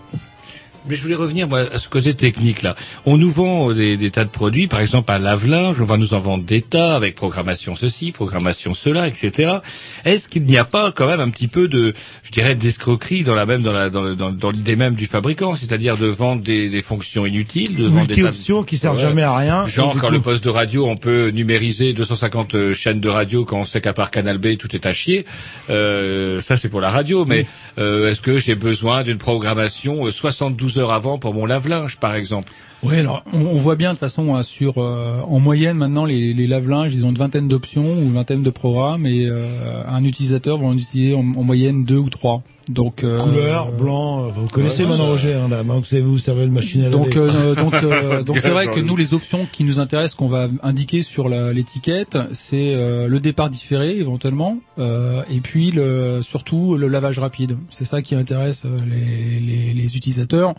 Mais je voulais revenir moi, à ce côté technique là. On nous vend euh, des, tas de produits, par exemple à lave-linge, on va nous en vendre des tas avec programmation ceci, programmation cela, etc. Est-ce qu'il n'y a pas quand même un petit peu de, je dirais, d'escroquerie dans la même dans la dans, dans, dans l'idée même du fabricant, c'est-à-dire de vendre des, des fonctions inutiles, de vendre des options qui servent jamais à rien. Genre quand le poste de radio, on peut numériser 250 euh, chaînes de radio quand on sait qu'à part Canal B tout est à chier. Euh, ça c'est pour la radio, mais euh, est-ce que j'ai besoin d'une programmation euh, 72 12 heures avant pour mon lave-linge, par exemple. Oui, alors on, on voit bien de toute façon hein, sur euh, en moyenne maintenant les, les lave-linges ils ont une vingtaine d'options ou une vingtaine de programmes et euh, un utilisateur va en utiliser en, en moyenne deux ou trois. Donc euh, Couleur, blanc, euh, vous connaissez ouais, maintenant Roger, hein, là, maintenant que vous savez vous servez une machine à laver. Donc, euh, donc, euh, donc c'est vrai que nous, les options qui nous intéressent, qu'on va indiquer sur la- l'étiquette, c'est euh, le départ différé éventuellement, euh, et puis le, surtout le lavage rapide. C'est ça qui intéresse les, les, les utilisateurs.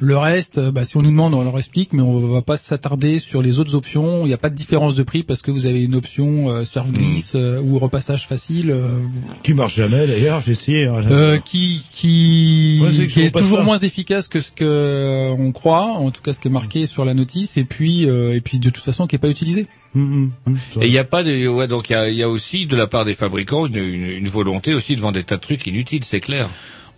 Le reste, euh, bah, si on nous demande, on leur explique, mais on va pas s'attarder sur les autres options. Il n'y a pas de différence de prix parce que vous avez une option euh, surf glisse euh, ou repassage facile. euh, Qui marche jamais d'ailleurs, j'ai essayé. hein, euh, qui qui, Ouais, c'est que qui je est vois pas toujours ça. moins efficace que ce que euh, on croit, en tout cas ce qui est marqué sur la notice, et puis euh, et puis de toute façon qui est pas utilisé. Hum, Et il n'y a pas de, ouais, donc il y a, il y a aussi de la part des fabricants une, une, une volonté aussi de vendre des tas de trucs inutiles, c'est clair.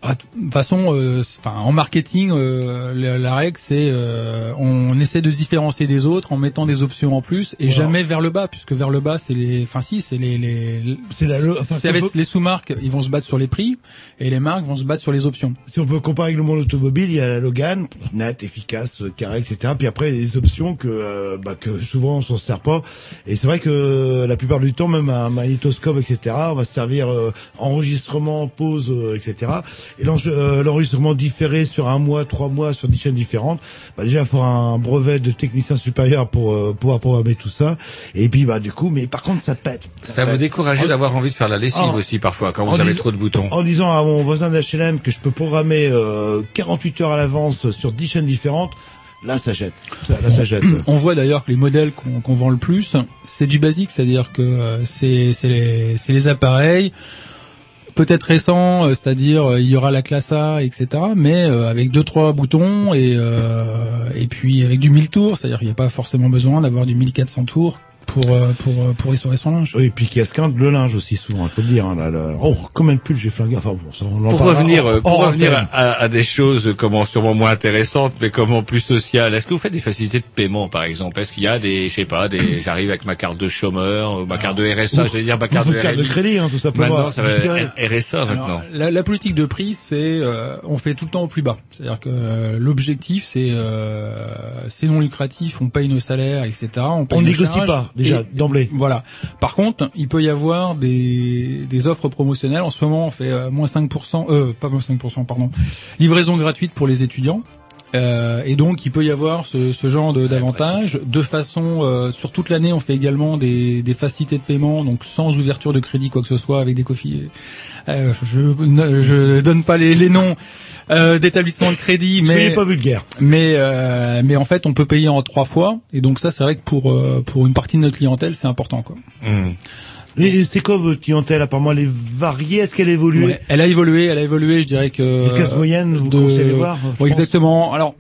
Ah, De toute façon, euh, enfin en marketing, euh, la, la règle c'est euh, on essaie de se différencier des autres en mettant des options en plus et jamais vers le bas, puisque vers le bas c'est les, enfin si c'est les les, C'est la enfin, avec les sous-marques, ils vont se battre sur les prix et les marques vont se battre sur les options. Si on peut comparer avec le monde automobile, il y a la Logan, net, efficace, carré, etc. Puis après, il y a des options que, euh, bah, que souvent on s'en sert pas. Et c'est vrai que la plupart du temps, même un magnétoscope, etc., on va se servir euh, enregistrement, pause, euh, etc. Et euh, l'enregistrement différé sur un mois, trois mois, sur des chaînes différentes. Bah, déjà, il faut un brevet de technicien supérieur pour euh, pouvoir programmer tout ça. Et puis, bah, du coup, mais par contre, ça pète. Ça vous pète. décourage d'avoir envie de faire la lessive en- aussi parfois quand vous avez trop de boutons. En disant à mon voisin d'HLM que je peux programmer euh, 48 heures à l'avance sur 10 chaînes différentes, là ça jette. Ça, là ça jette. On voit d'ailleurs que les modèles qu'on qu'on vend le plus, c'est du basique, c'est-à-dire que euh, c'est c'est les, c'est les appareils peut-être récents, euh, c'est-à-dire euh, il y aura la classe A, etc. Mais euh, avec deux trois boutons et et puis avec du 1000 tours, c'est-à-dire qu'il n'y a pas forcément besoin d'avoir du 1400 tours pour euh, pour euh, pour essorer son linge. Oui, et puis qui esquinte le linge aussi souvent, il faut le dire. Hein, là, là. Oh, combien de pulls j'ai flingué. Enfin bon, ça, on en Pour revenir, en- euh, pour en revenir à, à des choses comment sûrement moins intéressantes, mais comment plus sociales. Est-ce que vous faites des facilités de paiement, par exemple? Est-ce qu'il y a des, je sais pas, des, j'arrive avec ma carte de chômeur, ou ma carte de RSA, je vais dire ma carte de carte de crédit, hein, tout simplement. Maintenant, ça va Différé. être RSA maintenant. Alors, la, la politique de prix, c'est euh, on fait tout le temps au plus bas. C'est-à-dire que euh, l'objectif, c'est euh, c'est non lucratif, on paye nos salaires, etc. On, paye On nos négocie charges, pas, déjà, d'emblée. Voilà. Par contre, il peut y avoir des, des offres promotionnelles. En ce moment, on fait euh, moins 5%, euh, pas moins 5%, pardon, livraison gratuite pour les étudiants. Euh, et donc, il peut y avoir ce, ce genre de- d'avantages. De façon, euh, sur toute l'année, on fait également des, des facilités de paiement, donc sans ouverture de crédit, quoi que ce soit, avec des coffees. Euh, je ne je donne pas les, les noms euh, d'établissements de crédit, mais pas vulgaire. mais euh, mais en fait, on peut payer en trois fois. Et donc ça, c'est vrai que pour euh, pour une partie de notre clientèle, c'est important, quoi. Et c'est quoi votre clientèle Apparemment, elle est variée. Est-ce qu'elle évolue Ouais, elle a évolué, elle a évolué, je dirais que... Les classes moyennes, vous de- conseillez de voir, Ouais. Exactement. Alors,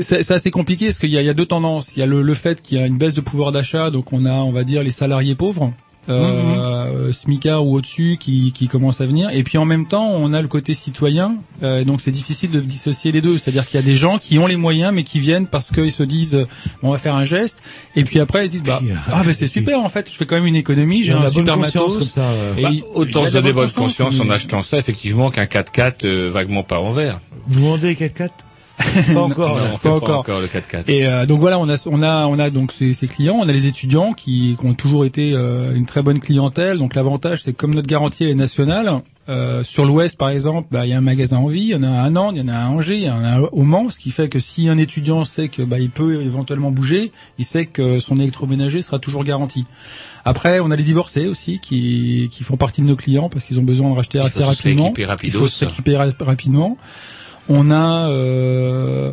c'est c'est assez compliqué parce qu'il y a, il y a deux tendances. Il y a le, le fait qu'il y a une baisse de pouvoir d'achat, donc on a, on va dire, les salariés pauvres. Euh, SMICA ou au-dessus qui, qui commencent à venir. Et puis en même temps on a le côté citoyen. Euh, donc c'est difficile de dissocier les deux. C'est-à-dire qu'il y a des gens qui ont les moyens mais qui viennent parce qu'ils se disent euh, on va faire un geste. Et puis après ils disent bah ah ben c'est super en fait. Je fais quand même une économie j'ai un la bonne super conscience matos. comme ça, euh. Et Bah, autant se donner bonne conscience, conscience en achetant ça, effectivement, qu'un 4x4 euh, vaguement pas en vert. Vous vendez les 4x4 Pas encore. Non, pas encore le 4x4. Et euh, donc voilà, on a on a on a donc ces, ces clients, on a les étudiants qui, qui ont toujours été euh, une très bonne clientèle. Donc l'avantage, c'est que comme notre garantie est nationale, euh, sur l'Ouest par exemple, bah, il y a un magasin en vie, il y en a un à Nantes, il y en a un à Angers, il y en a un au Mans, ce qui fait que si un étudiant sait que bah, il peut éventuellement bouger, il sait que son électroménager sera toujours garanti. Après, on a les divorcés aussi qui, qui font partie de nos clients parce qu'ils ont besoin de racheter Il assez se rapidement. rééquiper Il faut s'équiper ra- rapidement. On a euh,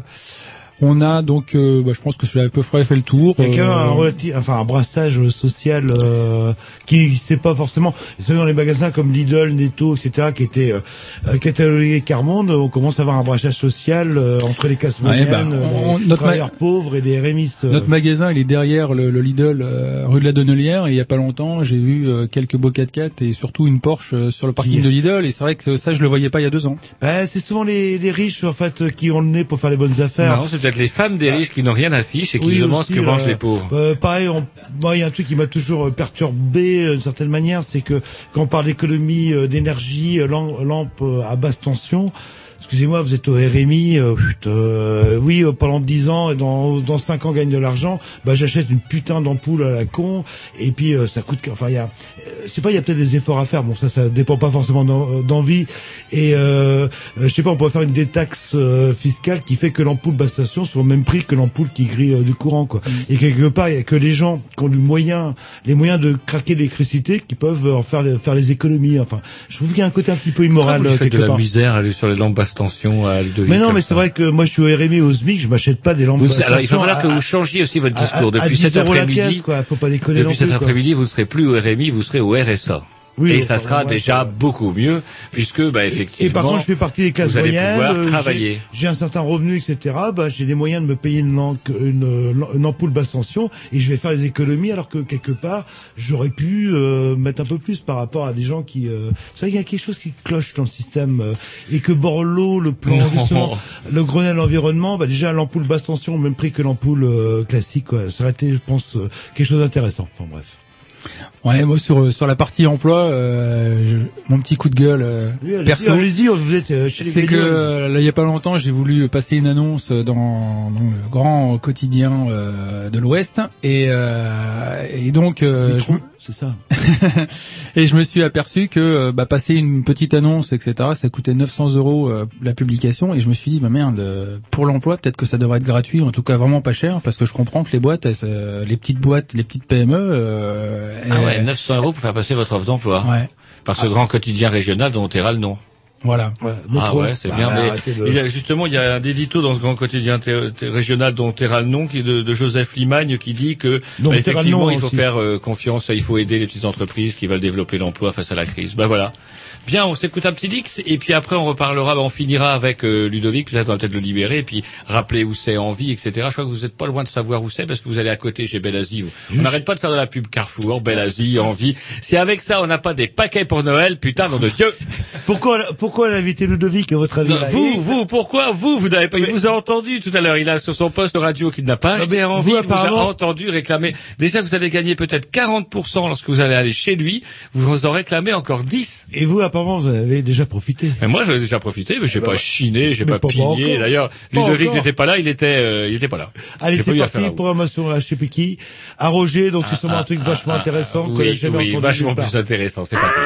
On a donc, euh, bah, je pense que je à peu près fait le tour. Il y a quand même un Euh, relatif, enfin un brassage social euh, qui n'existait pas forcément. C'est dans les magasins comme Lidl, Netto, etc., qui étaient euh, catalogués Carmonde, on commence à avoir un brassage social euh, entre les classes Ouais, moyennes, bah, on- euh, les notre travailleurs pauvres et les RMI. euh. Notre magasin, il est derrière le, le Lidl euh, rue de la Donnelière et il y a pas longtemps, j'ai vu euh, quelques beaux 4x4 et surtout une Porsche euh, sur le parking de Lidl et c'est vrai que ça je le voyais pas il y a deux ans. Bah, c'est souvent les, les riches en fait euh, qui ont le nez pour faire les bonnes affaires. Non, les femmes des riches qui n'ont rien à fiche et qui Oui, se demandent aussi, ce que mangent les pauvres. euh, pareil, on- moi, il y a un truc qui m'a toujours perturbé euh, d'une certaine manière, c'est que quand on parle d'économie euh, d'énergie, euh, lam- lampe à basse tension. Excusez-moi, vous êtes au RMI, euh, euh, oui, euh, pendant 10 ans et dans dans 5 ans gagne de l'argent, bah j'achète une putain d'ampoule à la con et puis euh, ça coûte enfin il y a je sais pas, il y a peut-être des efforts à faire. Bon ça ça dépend pas forcément d'en- d'envie et euh, euh, je sais pas, on pourrait faire une détaxe euh, fiscale qui fait que l'ampoule basse station soit au même prix que l'ampoule qui grille euh, du courant quoi. Et quelque part, il y a que les gens qui ont du moyen les moyens de craquer l'électricité qui peuvent euh, en faire faire les économies. Enfin, je trouve qu'il y a un côté un petit peu immoral Pourquoi vous euh, faites de quelque la misère aller sur les lampes basse tension à Mais non, mais c'est vrai que moi je suis au RMI au SMIC, je m'achète pas des lampes. Vous- basse alors, il à- que vous changiez aussi votre discours. à- à Depuis 10 cet après-midi, quoi. Faut pas déconner depuis cet après-midi, vous serez plus au RMI, vous serez au RSA. Oui, et ça sera déjà beaucoup mieux, puisque, bah, effectivement. Et par contre, je fais partie des classes moyennes. euh, j'ai- travailler. J'ai un certain revenu, etc. Bah, j'ai les moyens de me payer une, une, euh, une ampoule basse tension et je vais faire les économies alors que quelque part, j'aurais pu euh, mettre un peu plus par rapport à des gens qui. Euh... C'est vrai qu'il y a quelque chose qui cloche dans le système euh, et que Borloo, le plan justement, le Grenelle environnement, bah déjà l'ampoule basse tension au même prix que l'ampoule euh, classique. Quoi. Ça aurait été, je pense, euh, quelque chose d'intéressant. Enfin bref. Ouais, moi sur sur la partie emploi, euh, je- mon petit coup de gueule euh, Oui, perso, euh, c'est que euh, là il y a pas longtemps, j'ai voulu passer une annonce dans, dans le grand quotidien euh, de l'Ouest. Et euh, et donc euh, je C'est ça. et je me suis aperçu que euh, bah, passer une petite annonce, etc., ça coûtait 900 euros euh, la publication. Et je me suis dit, bah merde, euh, pour l'emploi, peut-être que ça devrait être gratuit, en tout cas vraiment pas cher, parce que je comprends que les boîtes, elles, euh, les petites boîtes, les petites PME, euh, Ah ouais, 900 euros pour faire passer votre offre d'emploi. Ouais. Par ce grand quotidien régional dont on le nom. Voilà. Ah ouais, c'est Bah, bien. Mais de- il y a, justement, il y a un édito dans ce grand quotidien régional dont Terra le nom, qui est de, de Joseph Limagne, qui dit que Donc, bah, effectivement, il faut aussi. faire euh, confiance, il faut aider les petites entreprises qui veulent développer l'emploi face à la crise. Ben voilà. Bien, on s'écoute un petit Dix et puis après on reparlera, ben, on finira avec euh, Ludovic, peut-être on va peut-être le libérer et puis rappeler où c'est en vie, etc. Je crois que vous n'êtes pas loin de savoir où c'est parce que vous allez à côté chez Belasie. On n'arrête pas de faire de la pub Carrefour, Belasie, Envie. Si avec ça on n'a pas des paquets pour Noël, putain, nom de Dieu. Pourquoi, pourquoi l'invité Ludovic, à votre avis Non, là vous, vous, pourquoi vous, vous n'avez pas, il vous a entendu tout à l'heure. Il a sur son poste radio qu'il n'a pas acheté à vous, envie. Il vous a entendu réclamer. Déjà, vous allez gagner peut-être 40% lorsque vous allez aller chez lui. Vous en réclamez encore 10. Et vous, apparemment, vous en avez déjà profité. Mais moi, j'en ai déjà profité, mais j'ai bah, pas chiné, j'ai pas, pas pillé. D'ailleurs, Ludovic n'était pas là, il était, euh, il était pas là. Allez, c'est parti, affaire à vous. programmation à je sais plus qui. À Roger, donc c'est sûrement un truc vachement intéressant que Oui, j'ai jamais oui, entendu vachement plus intéressant. C'est parti.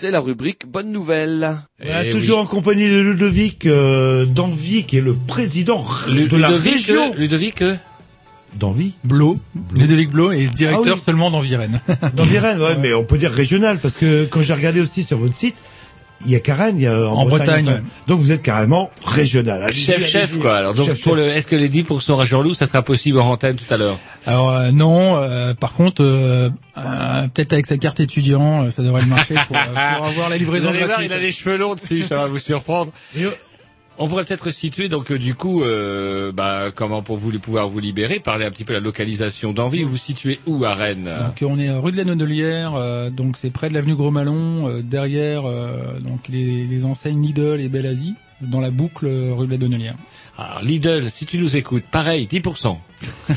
C'est la rubrique Bonne Nouvelle. Voilà, Eh toujours oui. en compagnie de Ludovic euh, d'Envie, qui est le président de la région euh, Ludovic, euh, d'Envie. Blo, Ludovic Blo est directeur Ah oui. seulement d'Envirène. D'Envirène, ouais, mais on peut dire régional, parce que quand j'ai regardé aussi sur votre site, il y a Karen, il y a en, En Bretagne. Donc vous êtes carrément régional. Chef chef quoi. Alors donc Chef, pour chef. le, est-ce que les 10% à Jean-Loup, ça sera possible en antenne tout à l'heure? Alors euh, non, euh, par contre, euh, euh, peut-être avec sa carte étudiant, euh, ça devrait le marcher pour, euh, pour avoir la Vous livraison voir, gratuite. il a les cheveux longs dessus, ça va vous surprendre. Et, On pourrait peut-être situer donc euh, du coup, euh, bah, comment pour vous pouvoir vous libérer, parler un petit peu de la localisation d'envie. Vous vous situez où à Rennes Donc euh, on est rue de la Nonnelière, euh, donc c'est près de l'avenue Gros-Malon, euh, derrière euh, donc les, les enseignes Lidl et Belle Asie, dans la boucle euh, rue de la Nonnelière. Alors Lidl, si tu nous écoutes, pareil, 10%.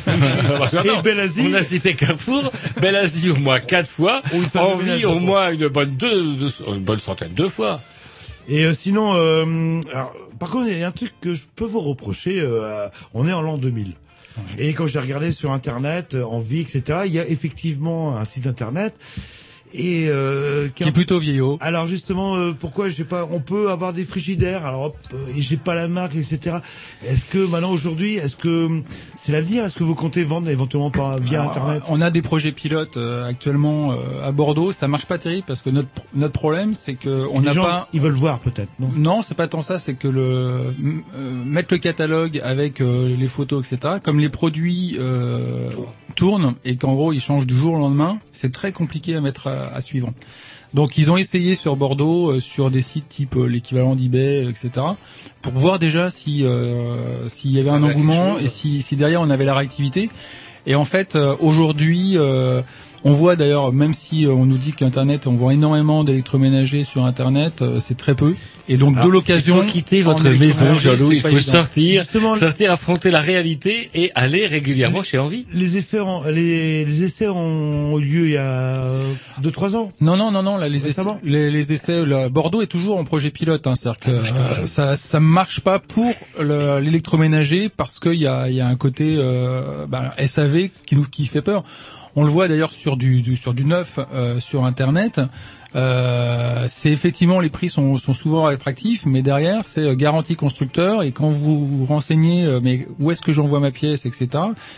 Et Belle Asie On a cité Carrefour, Belle Asie au moins quatre fois, Envie au moins une bonne deux, deux- une bonne centaine de fois. Et euh, sinon, euh, alors, par contre, il y a un truc que je peux vous reprocher. euh, on est en l'an 2000. Et quand j'ai regardé sur Internet, euh, en vie, etc., il y a effectivement un site Internet. Et euh, Qui est plutôt vieillot. Alors justement, euh, pourquoi j'ai pas On peut avoir des frigidaires. Alors hop, euh, et j'ai pas la marque, etc. Est-ce que maintenant aujourd'hui, est-ce que c'est l'avenir? Est-ce que vous comptez vendre éventuellement par via Alors, Internet? On a des projets pilotes euh, actuellement euh, à Bordeaux. Ça marche pas terrible parce que notre notre problème c'est que on n'a pas. Ils veulent voir peut-être, non? Non, c'est pas tant ça. C'est que le euh, mettre le catalogue avec euh, les photos, etc. Comme les produits euh, tournent et qu'en gros ils changent du jour au lendemain, c'est très compliqué à mettre à, à suivre. Donc ils ont essayé sur Bordeaux, euh, sur des sites type euh, l'équivalent d'eBay, etc. pour voir déjà si euh, s'il y avait Ça un engouement et si, si derrière on avait la réactivité. Et en fait, euh, aujourd'hui, euh, on voit d'ailleurs, même si euh, on nous dit qu'Internet, on voit énormément d'électroménagers sur Internet, euh, c'est très peu. Et donc Alors, de l'occasion, Il faut quitter votre maison, c'est Il faut évident. sortir, Justement, sortir, affronter la réalité et aller régulièrement chez Envie. les effets, les, les essais ont eu lieu il y a deux trois ans. Non, non, non, non. Là, les essais, les, les essais, là, Bordeaux est toujours en projet pilote. Hein, C'est-à-dire que euh, ça, ça marche pas pour le- l'électroménager parce qu'il y a, il y a un côté euh, bah, SAV qui nous qui fait peur. On le voit d'ailleurs sur du, du- sur du neuf euh, sur Internet. Euh, c'est effectivement les prix sont, sont souvent attractifs, mais derrière c'est euh, garantie constructeur et quand vous vous renseignez, euh, mais où est-ce que j'envoie ma pièce, etc.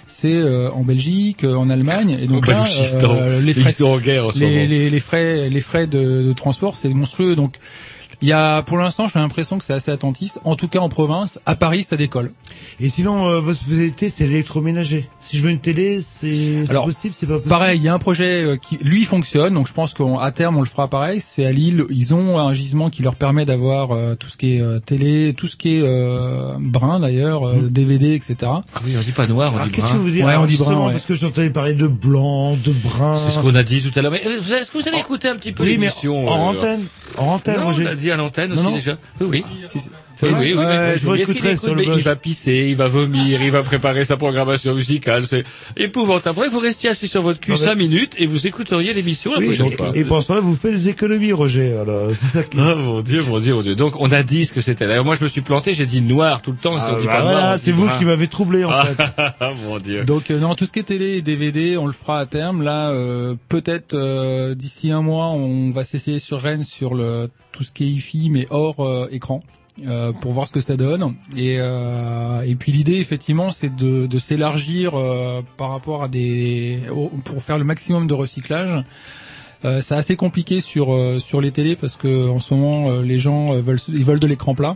C'est euh, en Belgique, euh, en Allemagne et donc là, euh, les Ils frais, sont en guerre en ce les, moment. les, les frais, les frais de, de transport, c'est monstrueux. Donc, il y a, pour l'instant, j'ai l'impression que c'est assez attentiste. En tout cas, en province, à Paris, ça décolle. Et sinon, euh, votre spécialité, c'est l'électroménager. Si je veux une télé, c'est possible, c'est pas possible. Pareil, il y a un projet euh, qui, lui, fonctionne. Donc, je pense qu'à terme, on le fera pareil. C'est à Lille. Ils ont un gisement qui leur permet d'avoir euh, tout ce qui est euh, télé, tout ce qui est euh, brun d'ailleurs, euh, DVD, etc. Ah oui, on dit pas noir, on Alors dit qu'est-ce que brun. vous dire Ouais, on dit brun, justement, ouais. Parce que j'entendais parler de blanc, de brun. C'est ce qu'on a dit tout à l'heure. Mais euh, est-ce que vous avez écouté un petit peu Oui, mais l'émission en euh, antenne. En antenne, Non, moi on l'a dit à l'antenne aussi non. déjà. Oui, oui. Oui, oui, oui, ouais, je sur le blog. il va pisser, il va vomir, il va préparer sa programmation musicale, c'est épouvantable. Après, vous restiez assis sur votre cul Non, mais- 5 minutes et vous écouteriez l'émission la Oui, prochaine fois. et, temps-là, vous faites des économies, Roger. Alors, c'est ça qui. Ah, mon dieu, mon dieu, mon dieu. Donc, on a dit ce que c'était. D'ailleurs, moi, je me suis planté, j'ai dit noir tout le temps. Ah, bah voilà, c'est vous brun. qui m'avez troublé en Ah, fait. mon dieu. Donc euh, non, tout ce qui est télé et DVD, on le fera à terme. Là, euh, peut-être euh, d'ici un mois, on va s'essayer sur Rennes sur le tout ce qui est IFI, mais hors euh, écran. Euh, pour voir ce que ça donne. Et, euh, et puis l'idée, effectivement, c'est de, s'élargir euh, par rapport à des pour faire le maximum de recyclage. C'est assez compliqué sur sur les télés parce que en ce moment les gens veulent ils veulent de l'écran plat.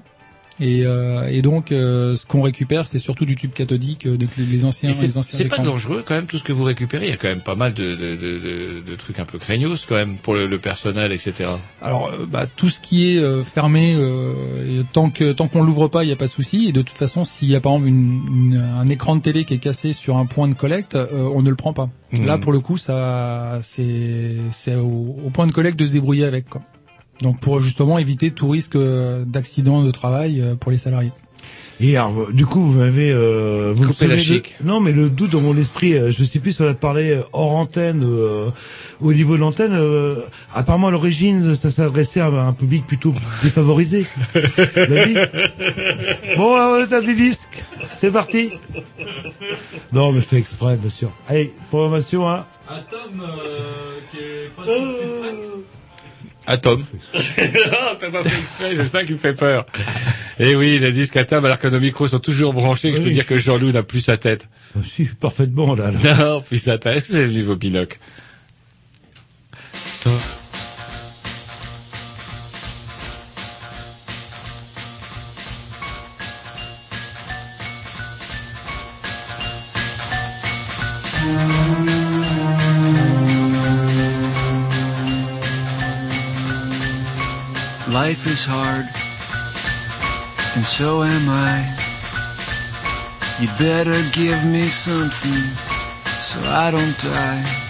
Et, euh, et donc, euh, ce qu'on récupère, c'est surtout du tube cathodique, euh, donc les- anciens, les anciens c'est pas dangereux quand même tout ce que vous récupérez. Il y a quand même pas mal de, de, de, de, de trucs un peu craignos quand même pour le, le personnel, etc. Alors, euh, bah, tout ce qui est euh, fermé, euh, tant que tant qu'on l'ouvre pas, il n'y a pas de souci. Et de toute façon, s'il y a par exemple une, une- un écran de télé qui est cassé sur un point de collecte, euh, on ne le prend pas. Mhm. Là, pour le coup, ça, c'est c'est au, au point de collecte de se débrouiller avec. Quoi. Donc, pour justement éviter tout risque euh, d'accident de travail euh, pour les salariés. Et alors, euh, du coup, vous m'avez euh, vous Coupé la de- chic. Non, mais le doute dans mon esprit, euh, je sais plus si on a parlé euh, hors antenne, euh, au niveau de l'antenne. euh, apparemment, à l'origine, ça s'adressait à un public plutôt défavorisé. Bon, là, on à des disques. C'est parti. Non, mais fait exprès, bien sûr. Allez, programmation, hein. Un tome qui est pas Atom. non, t'as pas fait exprès, c'est ça qui me fait peur. Et oui, les disques Atom, alors que nos micros sont toujours branchés, je peux dire que Jean-Loup n'a plus sa tête. Je suis parfaitement là. là. Non, plus sa tête, c'est le niveau binocle. Toi. Life is hard, and so am I. You better give me something so I don't die.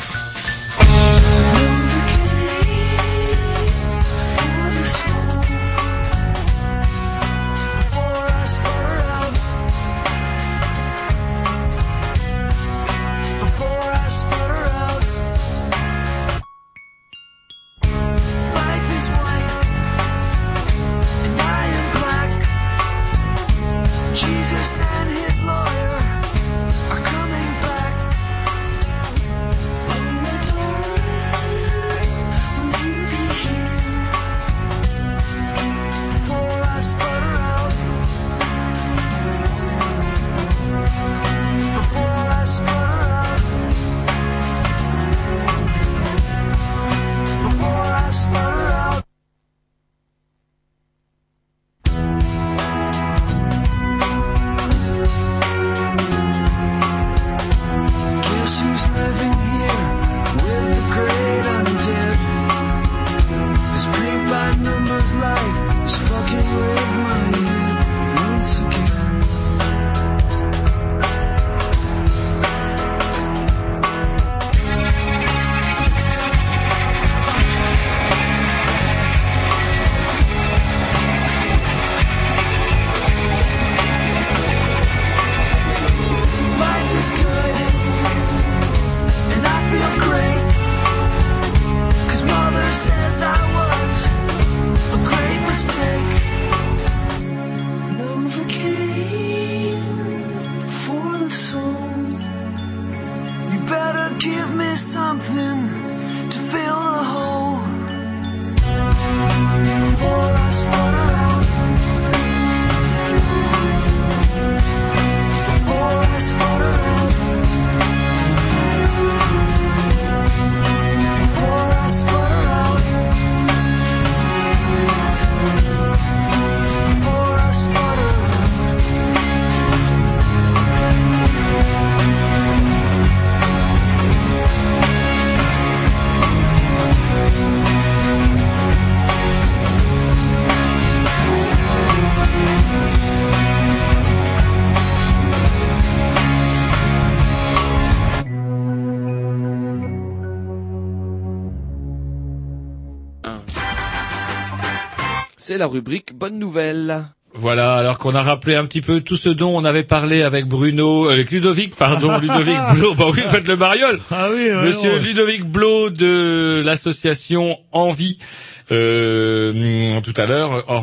C'est la rubrique Bonne Nouvelle. Voilà, alors qu'on a rappelé un petit peu tout ce dont on avait parlé avec Bruno, euh, avec Ludovic, pardon, Ludovic Blo, bah oui, faites le mariole. Ah oui, ouais, Monsieur ouais. Ludovic Blo de l'association Envie.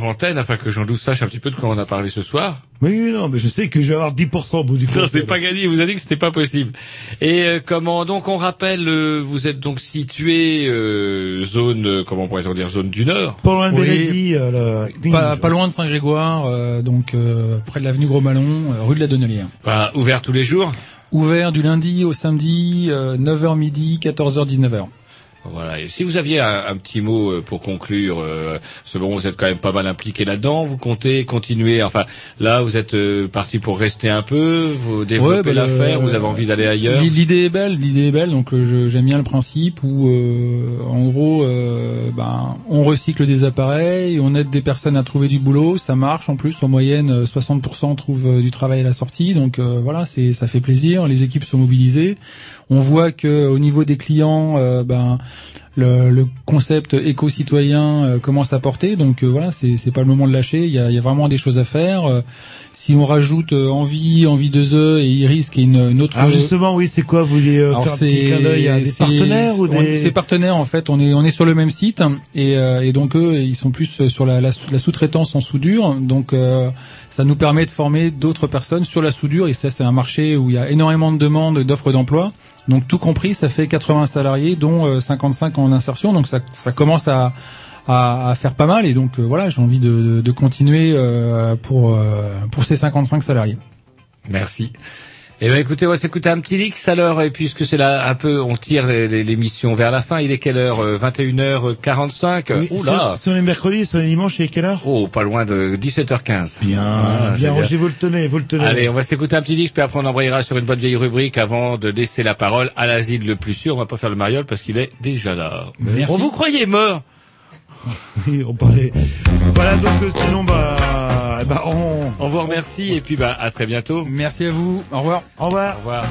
Hors antenne, afin que Jean-Loup sache un petit peu de quoi on a parlé ce soir. Oui, non, mais je sais que je vais avoir 10% au bout du compte. Non, c'est pas gagné. Il vous a dit que c'était pas possible. Et euh, comment donc on rappelle, euh, vous êtes donc situé euh, zone, euh, comment pourrait-on dire, zone du Nord. Pas loin de Oui. Bérésie, euh, la- Pas, pas loin de Saint-Grégoire, euh, donc euh, près de l'avenue Gros-Malon, euh, rue de la Donnelière. Bah, ouvert tous les jours? Ouvert du lundi au samedi, euh, 9h midi, 14h, 19h. Voilà. Et si vous aviez un, un petit mot euh, pour conclure, euh, ce bon, vous êtes quand même pas mal impliqué là-dedans. Vous comptez continuer. Enfin, là, vous êtes euh, parti pour rester un peu, vous développer Ouais, bah, l'affaire. le- Vous avez envie d'aller ailleurs? L'idée est belle, l'idée est belle, donc euh, j'aime bien le principe où, euh, en gros, euh, ben, on recycle des appareils, on aide des personnes à trouver du boulot, ça marche en plus, en moyenne, euh, 60% trouvent euh, du travail à la sortie, donc euh, voilà, c'est ça fait plaisir, les équipes sont mobilisées. On voit que au niveau des clients, euh, ben le, concept éco-citoyen euh, commence à porter, donc euh, voilà, c'est c'est pas le moment de lâcher. Il y a vraiment des choses à faire. Euh, si on rajoute euh, envie, envie deux œufs et iris, qui est une, une autre Alors justement, oui, c'est quoi Vous voulez euh, faire un petit clin d'œil à des partenaires ou des... C'est partenaires en fait. On est on est sur le même site et, euh, et donc eux ils sont plus sur la, la, sous- la sous-traitance en soudure. Donc euh, ça nous permet de former d'autres personnes sur la soudure et ça c'est un marché où il y a énormément de demandes d'offres d'emploi. Donc tout compris ça fait 80 salariés dont euh, 55 en insertion. Donc ça ça commence à à, à faire pas mal et donc euh, voilà j'ai envie de, de, de continuer euh, pour euh, pour ces 55 salariés. Merci. Eh ben écoutez, on va s'écouter un petit Lix alors, et puisque c'est là un peu, on tire les- les- l'émission vers la fin. Il est quelle heure Euh, 21h45. Oui, Oula. sur, sur les mercredis, sur les dimanches, il est quelle heure? Oh, pas loin de 17h15. Bien, Ah, bien bien. rangé, vous le tenez, vous le tenez. Allez, on va s'écouter un petit Lix, puis après on embrayera sur une bonne vieille rubrique avant de laisser la parole à l'asile le plus sûr. On va pas faire le mariole parce qu'il est déjà là. Merci. On vous croyait mort. Oui, on parlait. Voilà, donc euh, sinon, bah, bah on... On vous remercie et puis bah à très bientôt. Merci à vous. Au revoir. Au revoir. Au revoir.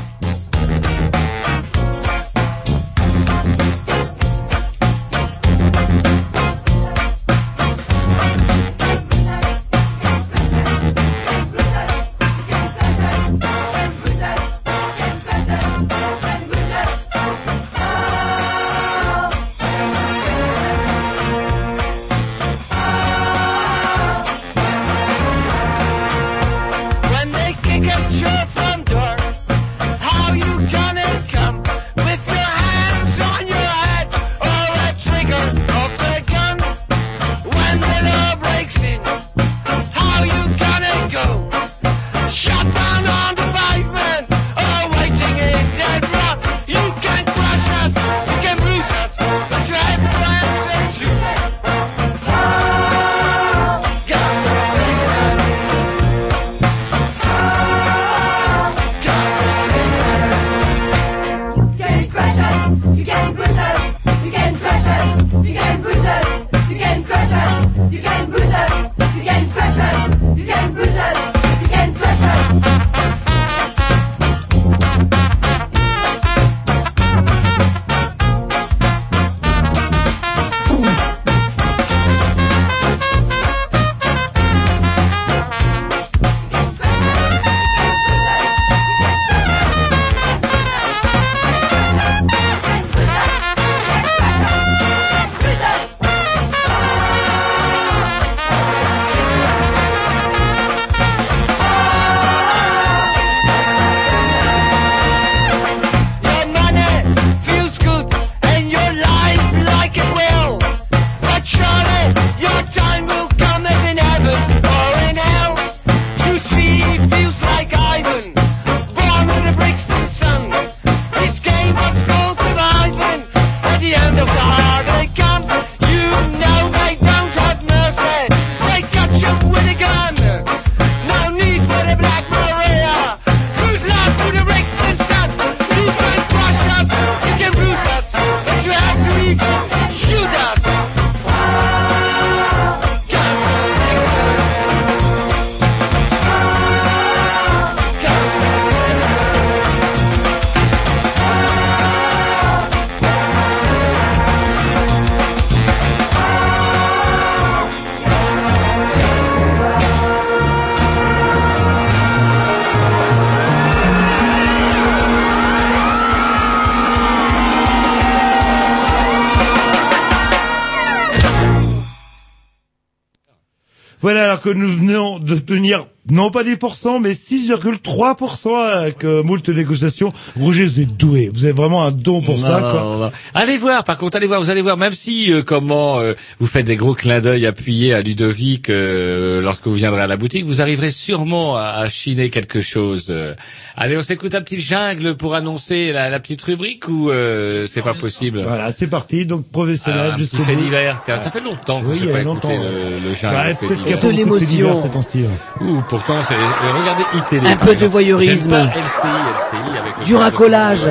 Que nous venons de tenir, non pas 10%, mais 6,3% avec euh, moult négociations. Roger, vous êtes doué. Vous avez vraiment un don pour ça, quoi. non. Allez voir, par contre, allez voir, vous allez voir, même si euh, comment euh, vous faites des gros clins d'œil appuyés à Ludovic euh, lorsque vous viendrez à la boutique, vous arriverez sûrement à, à chiner quelque chose. euh. Allez, on s'écoute un petit jungle pour annoncer la, la petite rubrique ou euh, c'est pas possible? Voilà, c'est parti. Donc, professionnel, Ah, jusqu'au bout. divers. Ça, ça fait longtemps que Oui, je pas écouté longtemps, le, ouais. le jungle. Bah, peut-être qu'il y a de faits pourtant, c'est, euh, regardez iTélé. Un peu de voyeurisme. J'aime pas LCI, LCI avec le Du racolage.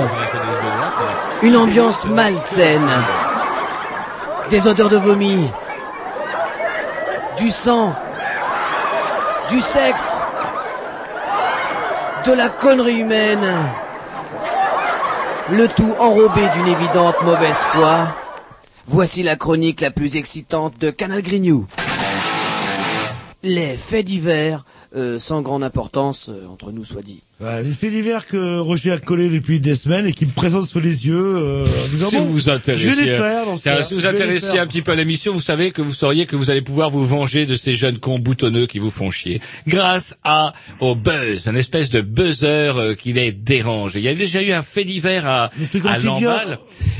Une ambiance malsaine. Des odeurs de vomi. Du sang. Du sexe. De la connerie humaine. Le tout enrobé d'une évidente mauvaise foi. Voici la chronique la plus excitante de Canal Grignou. Les faits divers, sans grande importance, euh, entre nous soit dit. Voilà, les faits divers que Roger a collés depuis des semaines et qui me présente sous les yeux. Euh, en disant, Si bon, vous vous intéressez, je vais les faire. dans ce cas. si vous les intéressez un petit peu à l'émission, vous savez que vous sauriez que vous allez pouvoir vous venger de ces jeunes cons boutonneux qui vous font chier, grâce à au buzz, un espèce de buzzer euh, qui les dérange. Il y a déjà eu un fait divers à, à. Lamballe.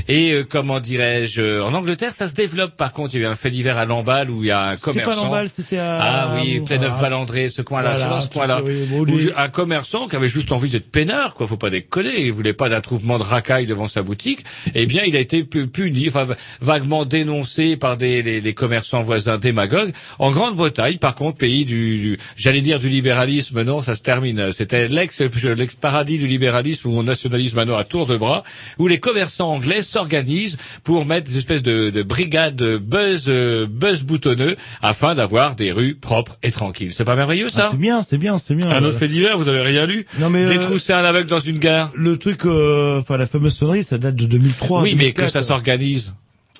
Et euh, comment dirais-je, euh, en Angleterre, ça se développe. Par contre, il y a eu un fait divers à Lamballe où il y a un C'était pas commerçant. C'était à... Ah oui. Pléneuf-Valandré, ce coin-là, Voilà, ce coin-là. fait, bon, Où un commerçant qui avait juste envie d'être peinard, quoi, faut pas déconner, il voulait pas d'attroupement de racailles devant sa boutique, eh bien, il a été pu- puni, enfin, vaguement dénoncé par des, les, les commerçants voisins démagogues. En Grande-Bretagne, par contre, pays du, du- j'allais dire du libéralisme, non, ça se termine, c'était l'ex, l'ex-paradis du libéralisme où on nationalise maintenant à tour de bras, où les commerçants anglais s'organisent pour mettre des espèces de, de brigades buzz, euh, buzz boutonneux afin d'avoir des rues propres et tranquilles. C'est pas merveilleux, ça? Ah, c'est bien, c'est bien, c'est bien. Un autre fait divers, vous avez rien lu? Non mais euh, Détrousser un aveugle dans une gare. le truc, euh, enfin la fameuse sonnerie, ça date de 2003. oui, mais que 2004. ça s'organise.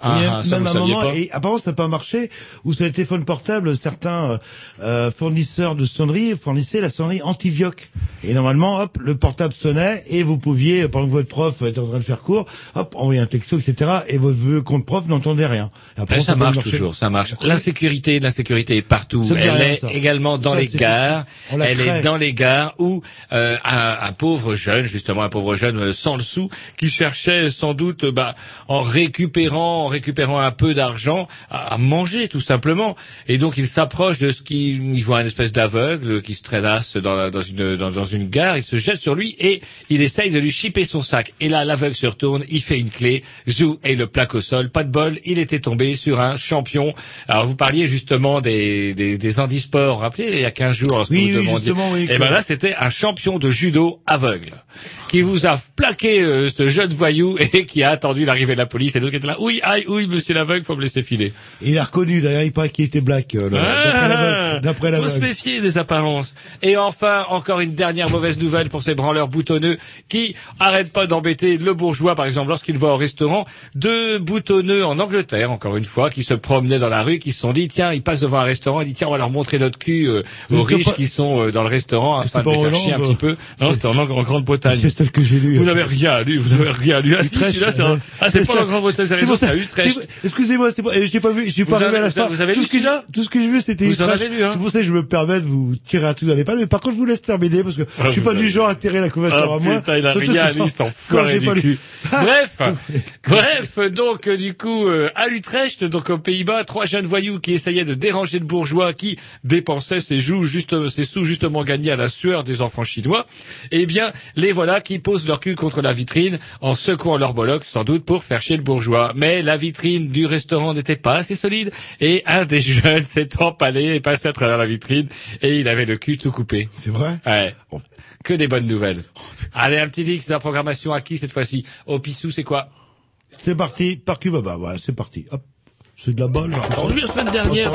Ah, Oui, ah, ça même un moment, pas et apparemment ça n'a pas marché, où sur les téléphones portables, certains euh, euh, fournisseurs de sonneries fournissaient la sonnerie anti-vioc. Et normalement, hop, le portable sonnait, et vous pouviez, pendant que votre prof était en train de faire cours, hop, envoyer un texto, etc., et votre compte prof n'entendait rien. Et après, Mais ça a marche toujours, ça marche. L'insécurité, l'insécurité est partout. Elle est ça. également dans Ça, les gares. Elle crée. est dans les gares où euh, un, un pauvre jeune, justement un pauvre jeune euh, sans le sou, qui cherchait sans doute, euh, bah, en récupérant, récupérant un peu d'argent, à, à manger tout simplement. Et donc il s'approche de ce qu'il, il voit un espèce d'aveugle qui se traînasse dans, la- dans une dans, dans une gare. Il se jette sur lui et il essaye de lui chipper son sac. Et là, l'aveugle se retourne, il fait une clé, zou et le plaque au sol. Pas de bol, il était tombé sur un champion. Alors vous parliez justement des des, des handisports. Rappelez il y a 15 jours lorsque Oui, vous oui, demandiez. justement, oui, et que- ben là, c'était un champion de judo aveugle qui vous a plaqué euh, ce jeune voyou et qui a attendu l'arrivée de la police. Et l'autre qui était là, oui, aïe, oui, monsieur l'aveugle, faut me laisser filer. Et il a reconnu, d'ailleurs, il paraît qu'il était black, euh, d'après Ah, d'après faut se méfier des apparences. Et enfin, encore une dernière mauvaise nouvelle pour ces branleurs boutonneux qui arrêtent pas d'embêter le bourgeois, par exemple, lorsqu'il va au restaurant. Deux boutonneux en Angleterre, encore une fois, qui se promenaient dans la rue, qui se sont dit, tiens, ils passent devant un restaurant, ils disent, tiens, on va leur montrer notre cul euh, aux riches pas- qui sont euh, dans le restaurant, afin de les chier un petit peu. Non, c'était en, en Grande-Bretagne. C'est celle que j'ai lue. Vous n'avez rien lu, vous n'avez rien lu. Ah si, celui-là, c'est un- ah, c'est pas la Grande-Bretagne, c'est raison, c'est à Utrecht. Excusez-moi, c'est pas, euh, j'ai pas vu, j'ai pas arrivé à la fin. vous avez tout lu ce que j'ai, celui-là tout ce que j'ai vu, c'était Utrecht. hein C'est pour ça que je me permets de vous tirer un truc dans les pattes. Mais par contre, je vous laisse terminer parce que Ah, je suis pas du genre à tirer la couverture Ah à moi. putain, il a rien lu, cet enfoiré du cul. Bref, bref, donc euh, du coup, euh, à Utrecht, donc aux Pays-Bas, trois jeunes voyous qui essayaient de déranger le bourgeois qui dépensait ses, joues juste, ses sous justement gagnés à la sueur des enfants chinois, eh bien, les voilà qui posent leur cul contre la vitrine en secouant leur bollock, sans doute pour faire chier le bourgeois. Mais la vitrine du restaurant n'était pas assez solide et un des jeunes s'est empalé et passé à travers la vitrine et il avait le cul tout coupé. C'est vrai? Ouais. Que des bonnes nouvelles. Allez, un petit X de la programmation à qui cette fois-ci? Au Pissou, c'est quoi? C'est parti, par Cubaba. Voilà, c'est parti. Hop. C'est de la balle. Entendu la semaine dernière,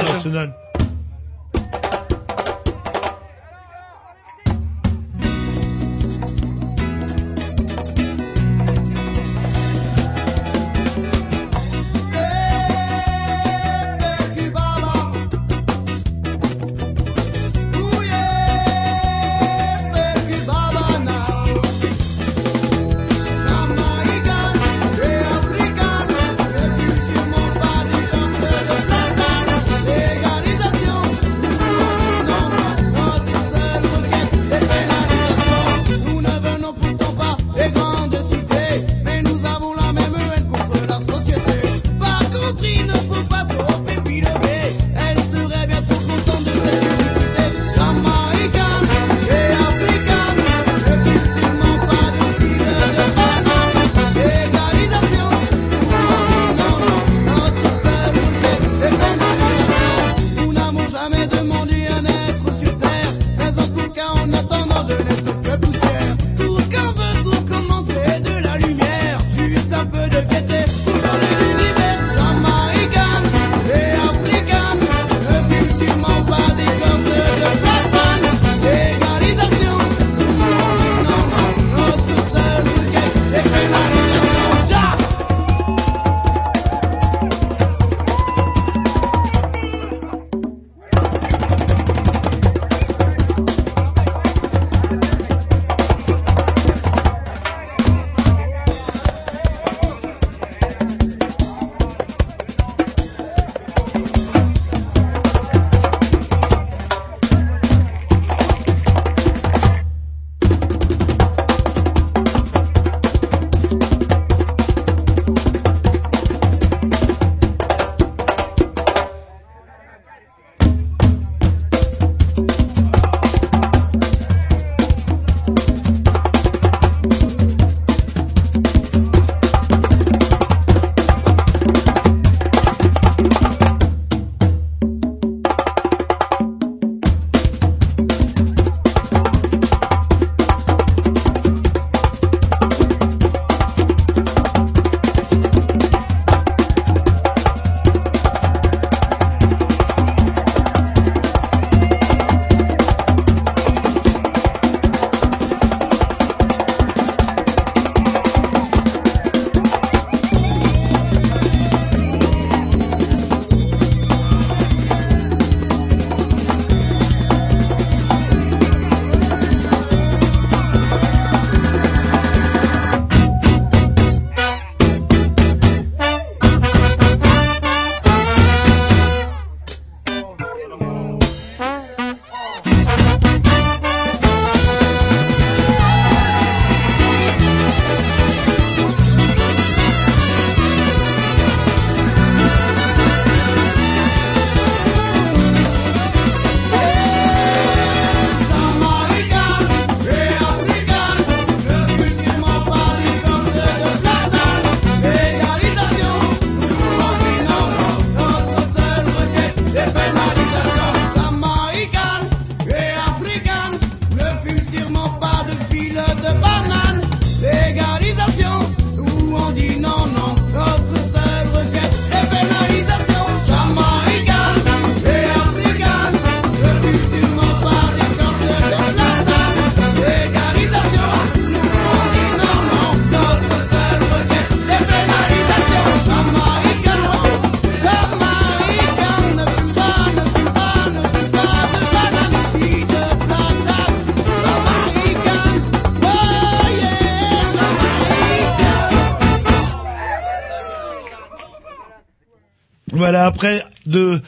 après de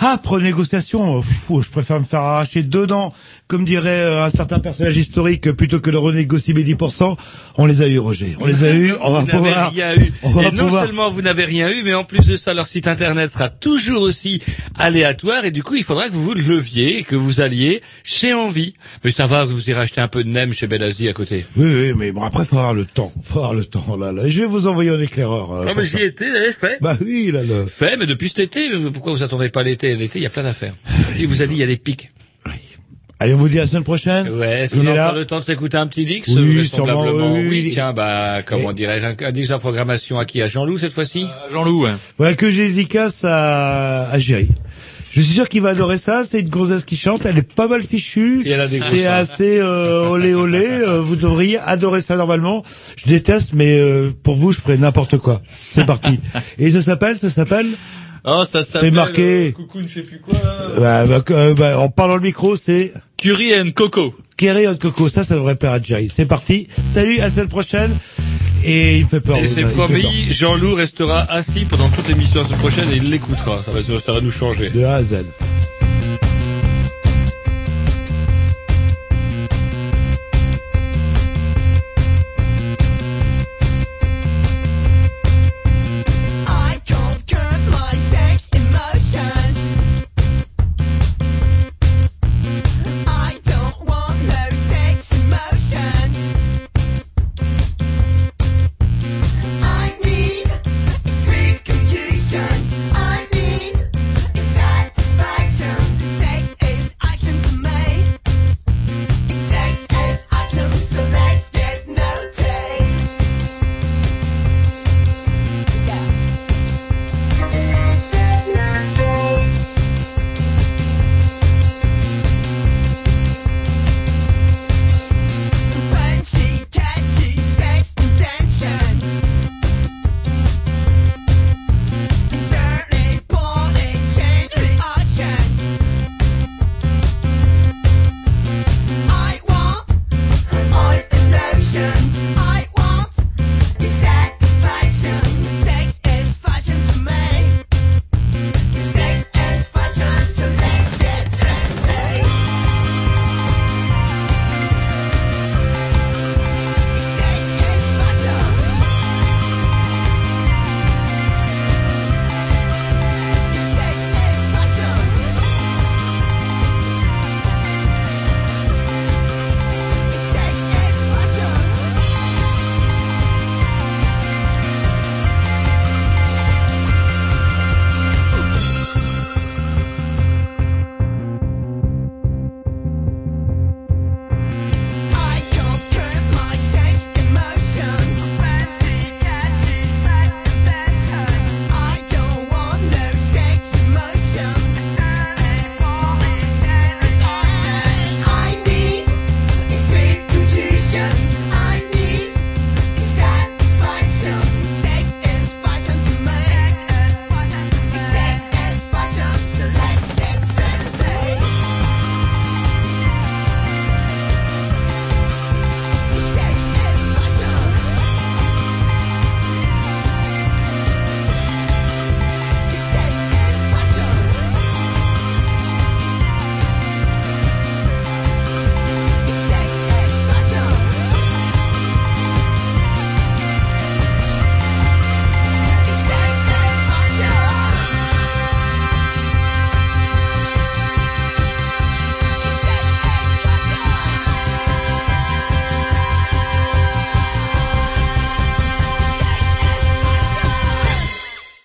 âpres négociations, euh, fou, je préfère me faire arracher deux dents, comme dirait euh, un certain personnage historique, plutôt que de renégocier mes 10%. On les a eu, Roger. On les a eu. On va vous pouvoir. rien eu. on va Et non seulement vous n'avez rien eu, mais en plus de ça, leur site internet sera toujours aussi aléatoire et du coup, il faudra que vous vous leviez et que vous alliez chez Envie. Mais ça va, vous irez acheter un peu de nem chez Belasie à côté. Oui, oui, mais bon, après, faut avoir le temps. Faut avoir le temps, là, là. Je vais vous envoyer un éclaireur. euh, Ah, mais j'y étais, j'avais fait. Bah oui, là, le... Fait, mais depuis cet été, euh, pourquoi vous attendez pas l'été? L'été, il y a plein d'affaires. Il vous a dit, il y a des pics. Allez, on vous dit à la semaine prochaine. Ouais, est-ce qu'on a là. encore le temps de s'écouter un petit Dix Oui, vraisemblablement sûrement, oui, oui. oui. tiens, bah, comment dirais-je, un, un Dix la programmation à qui À Jean-Loup cette fois-ci? Jean-Loup, ouais. Voilà, que j'ai dédicace à, à Géry. Je suis sûr qu'il va adorer ça. C'est une gonzesse qui chante. Elle est pas mal fichue. Et elle a des gros C'est assez euh, olé olé. Euh, vous devriez adorer ça normalement. Je déteste, mais euh, pour vous, je ferai n'importe quoi. C'est parti. Et ça s'appelle, ça s'appelle. Oh, ça s'appelle... C'est marqué. euh, coucou, je sais plus quoi. Bah, bah, euh, bah, en parlant le micro, c'est. Curie and Coco. Kerry Hot Coco. Ça, ça devrait plaire à Jerry. C'est parti. Salut, à la semaine prochaine. Et il fait peur. Et c'est promis, Jean-Loup restera assis pendant toute l'émission la semaine prochaine et il l'écoutera. Ça va, ça va nous changer. De A à Z.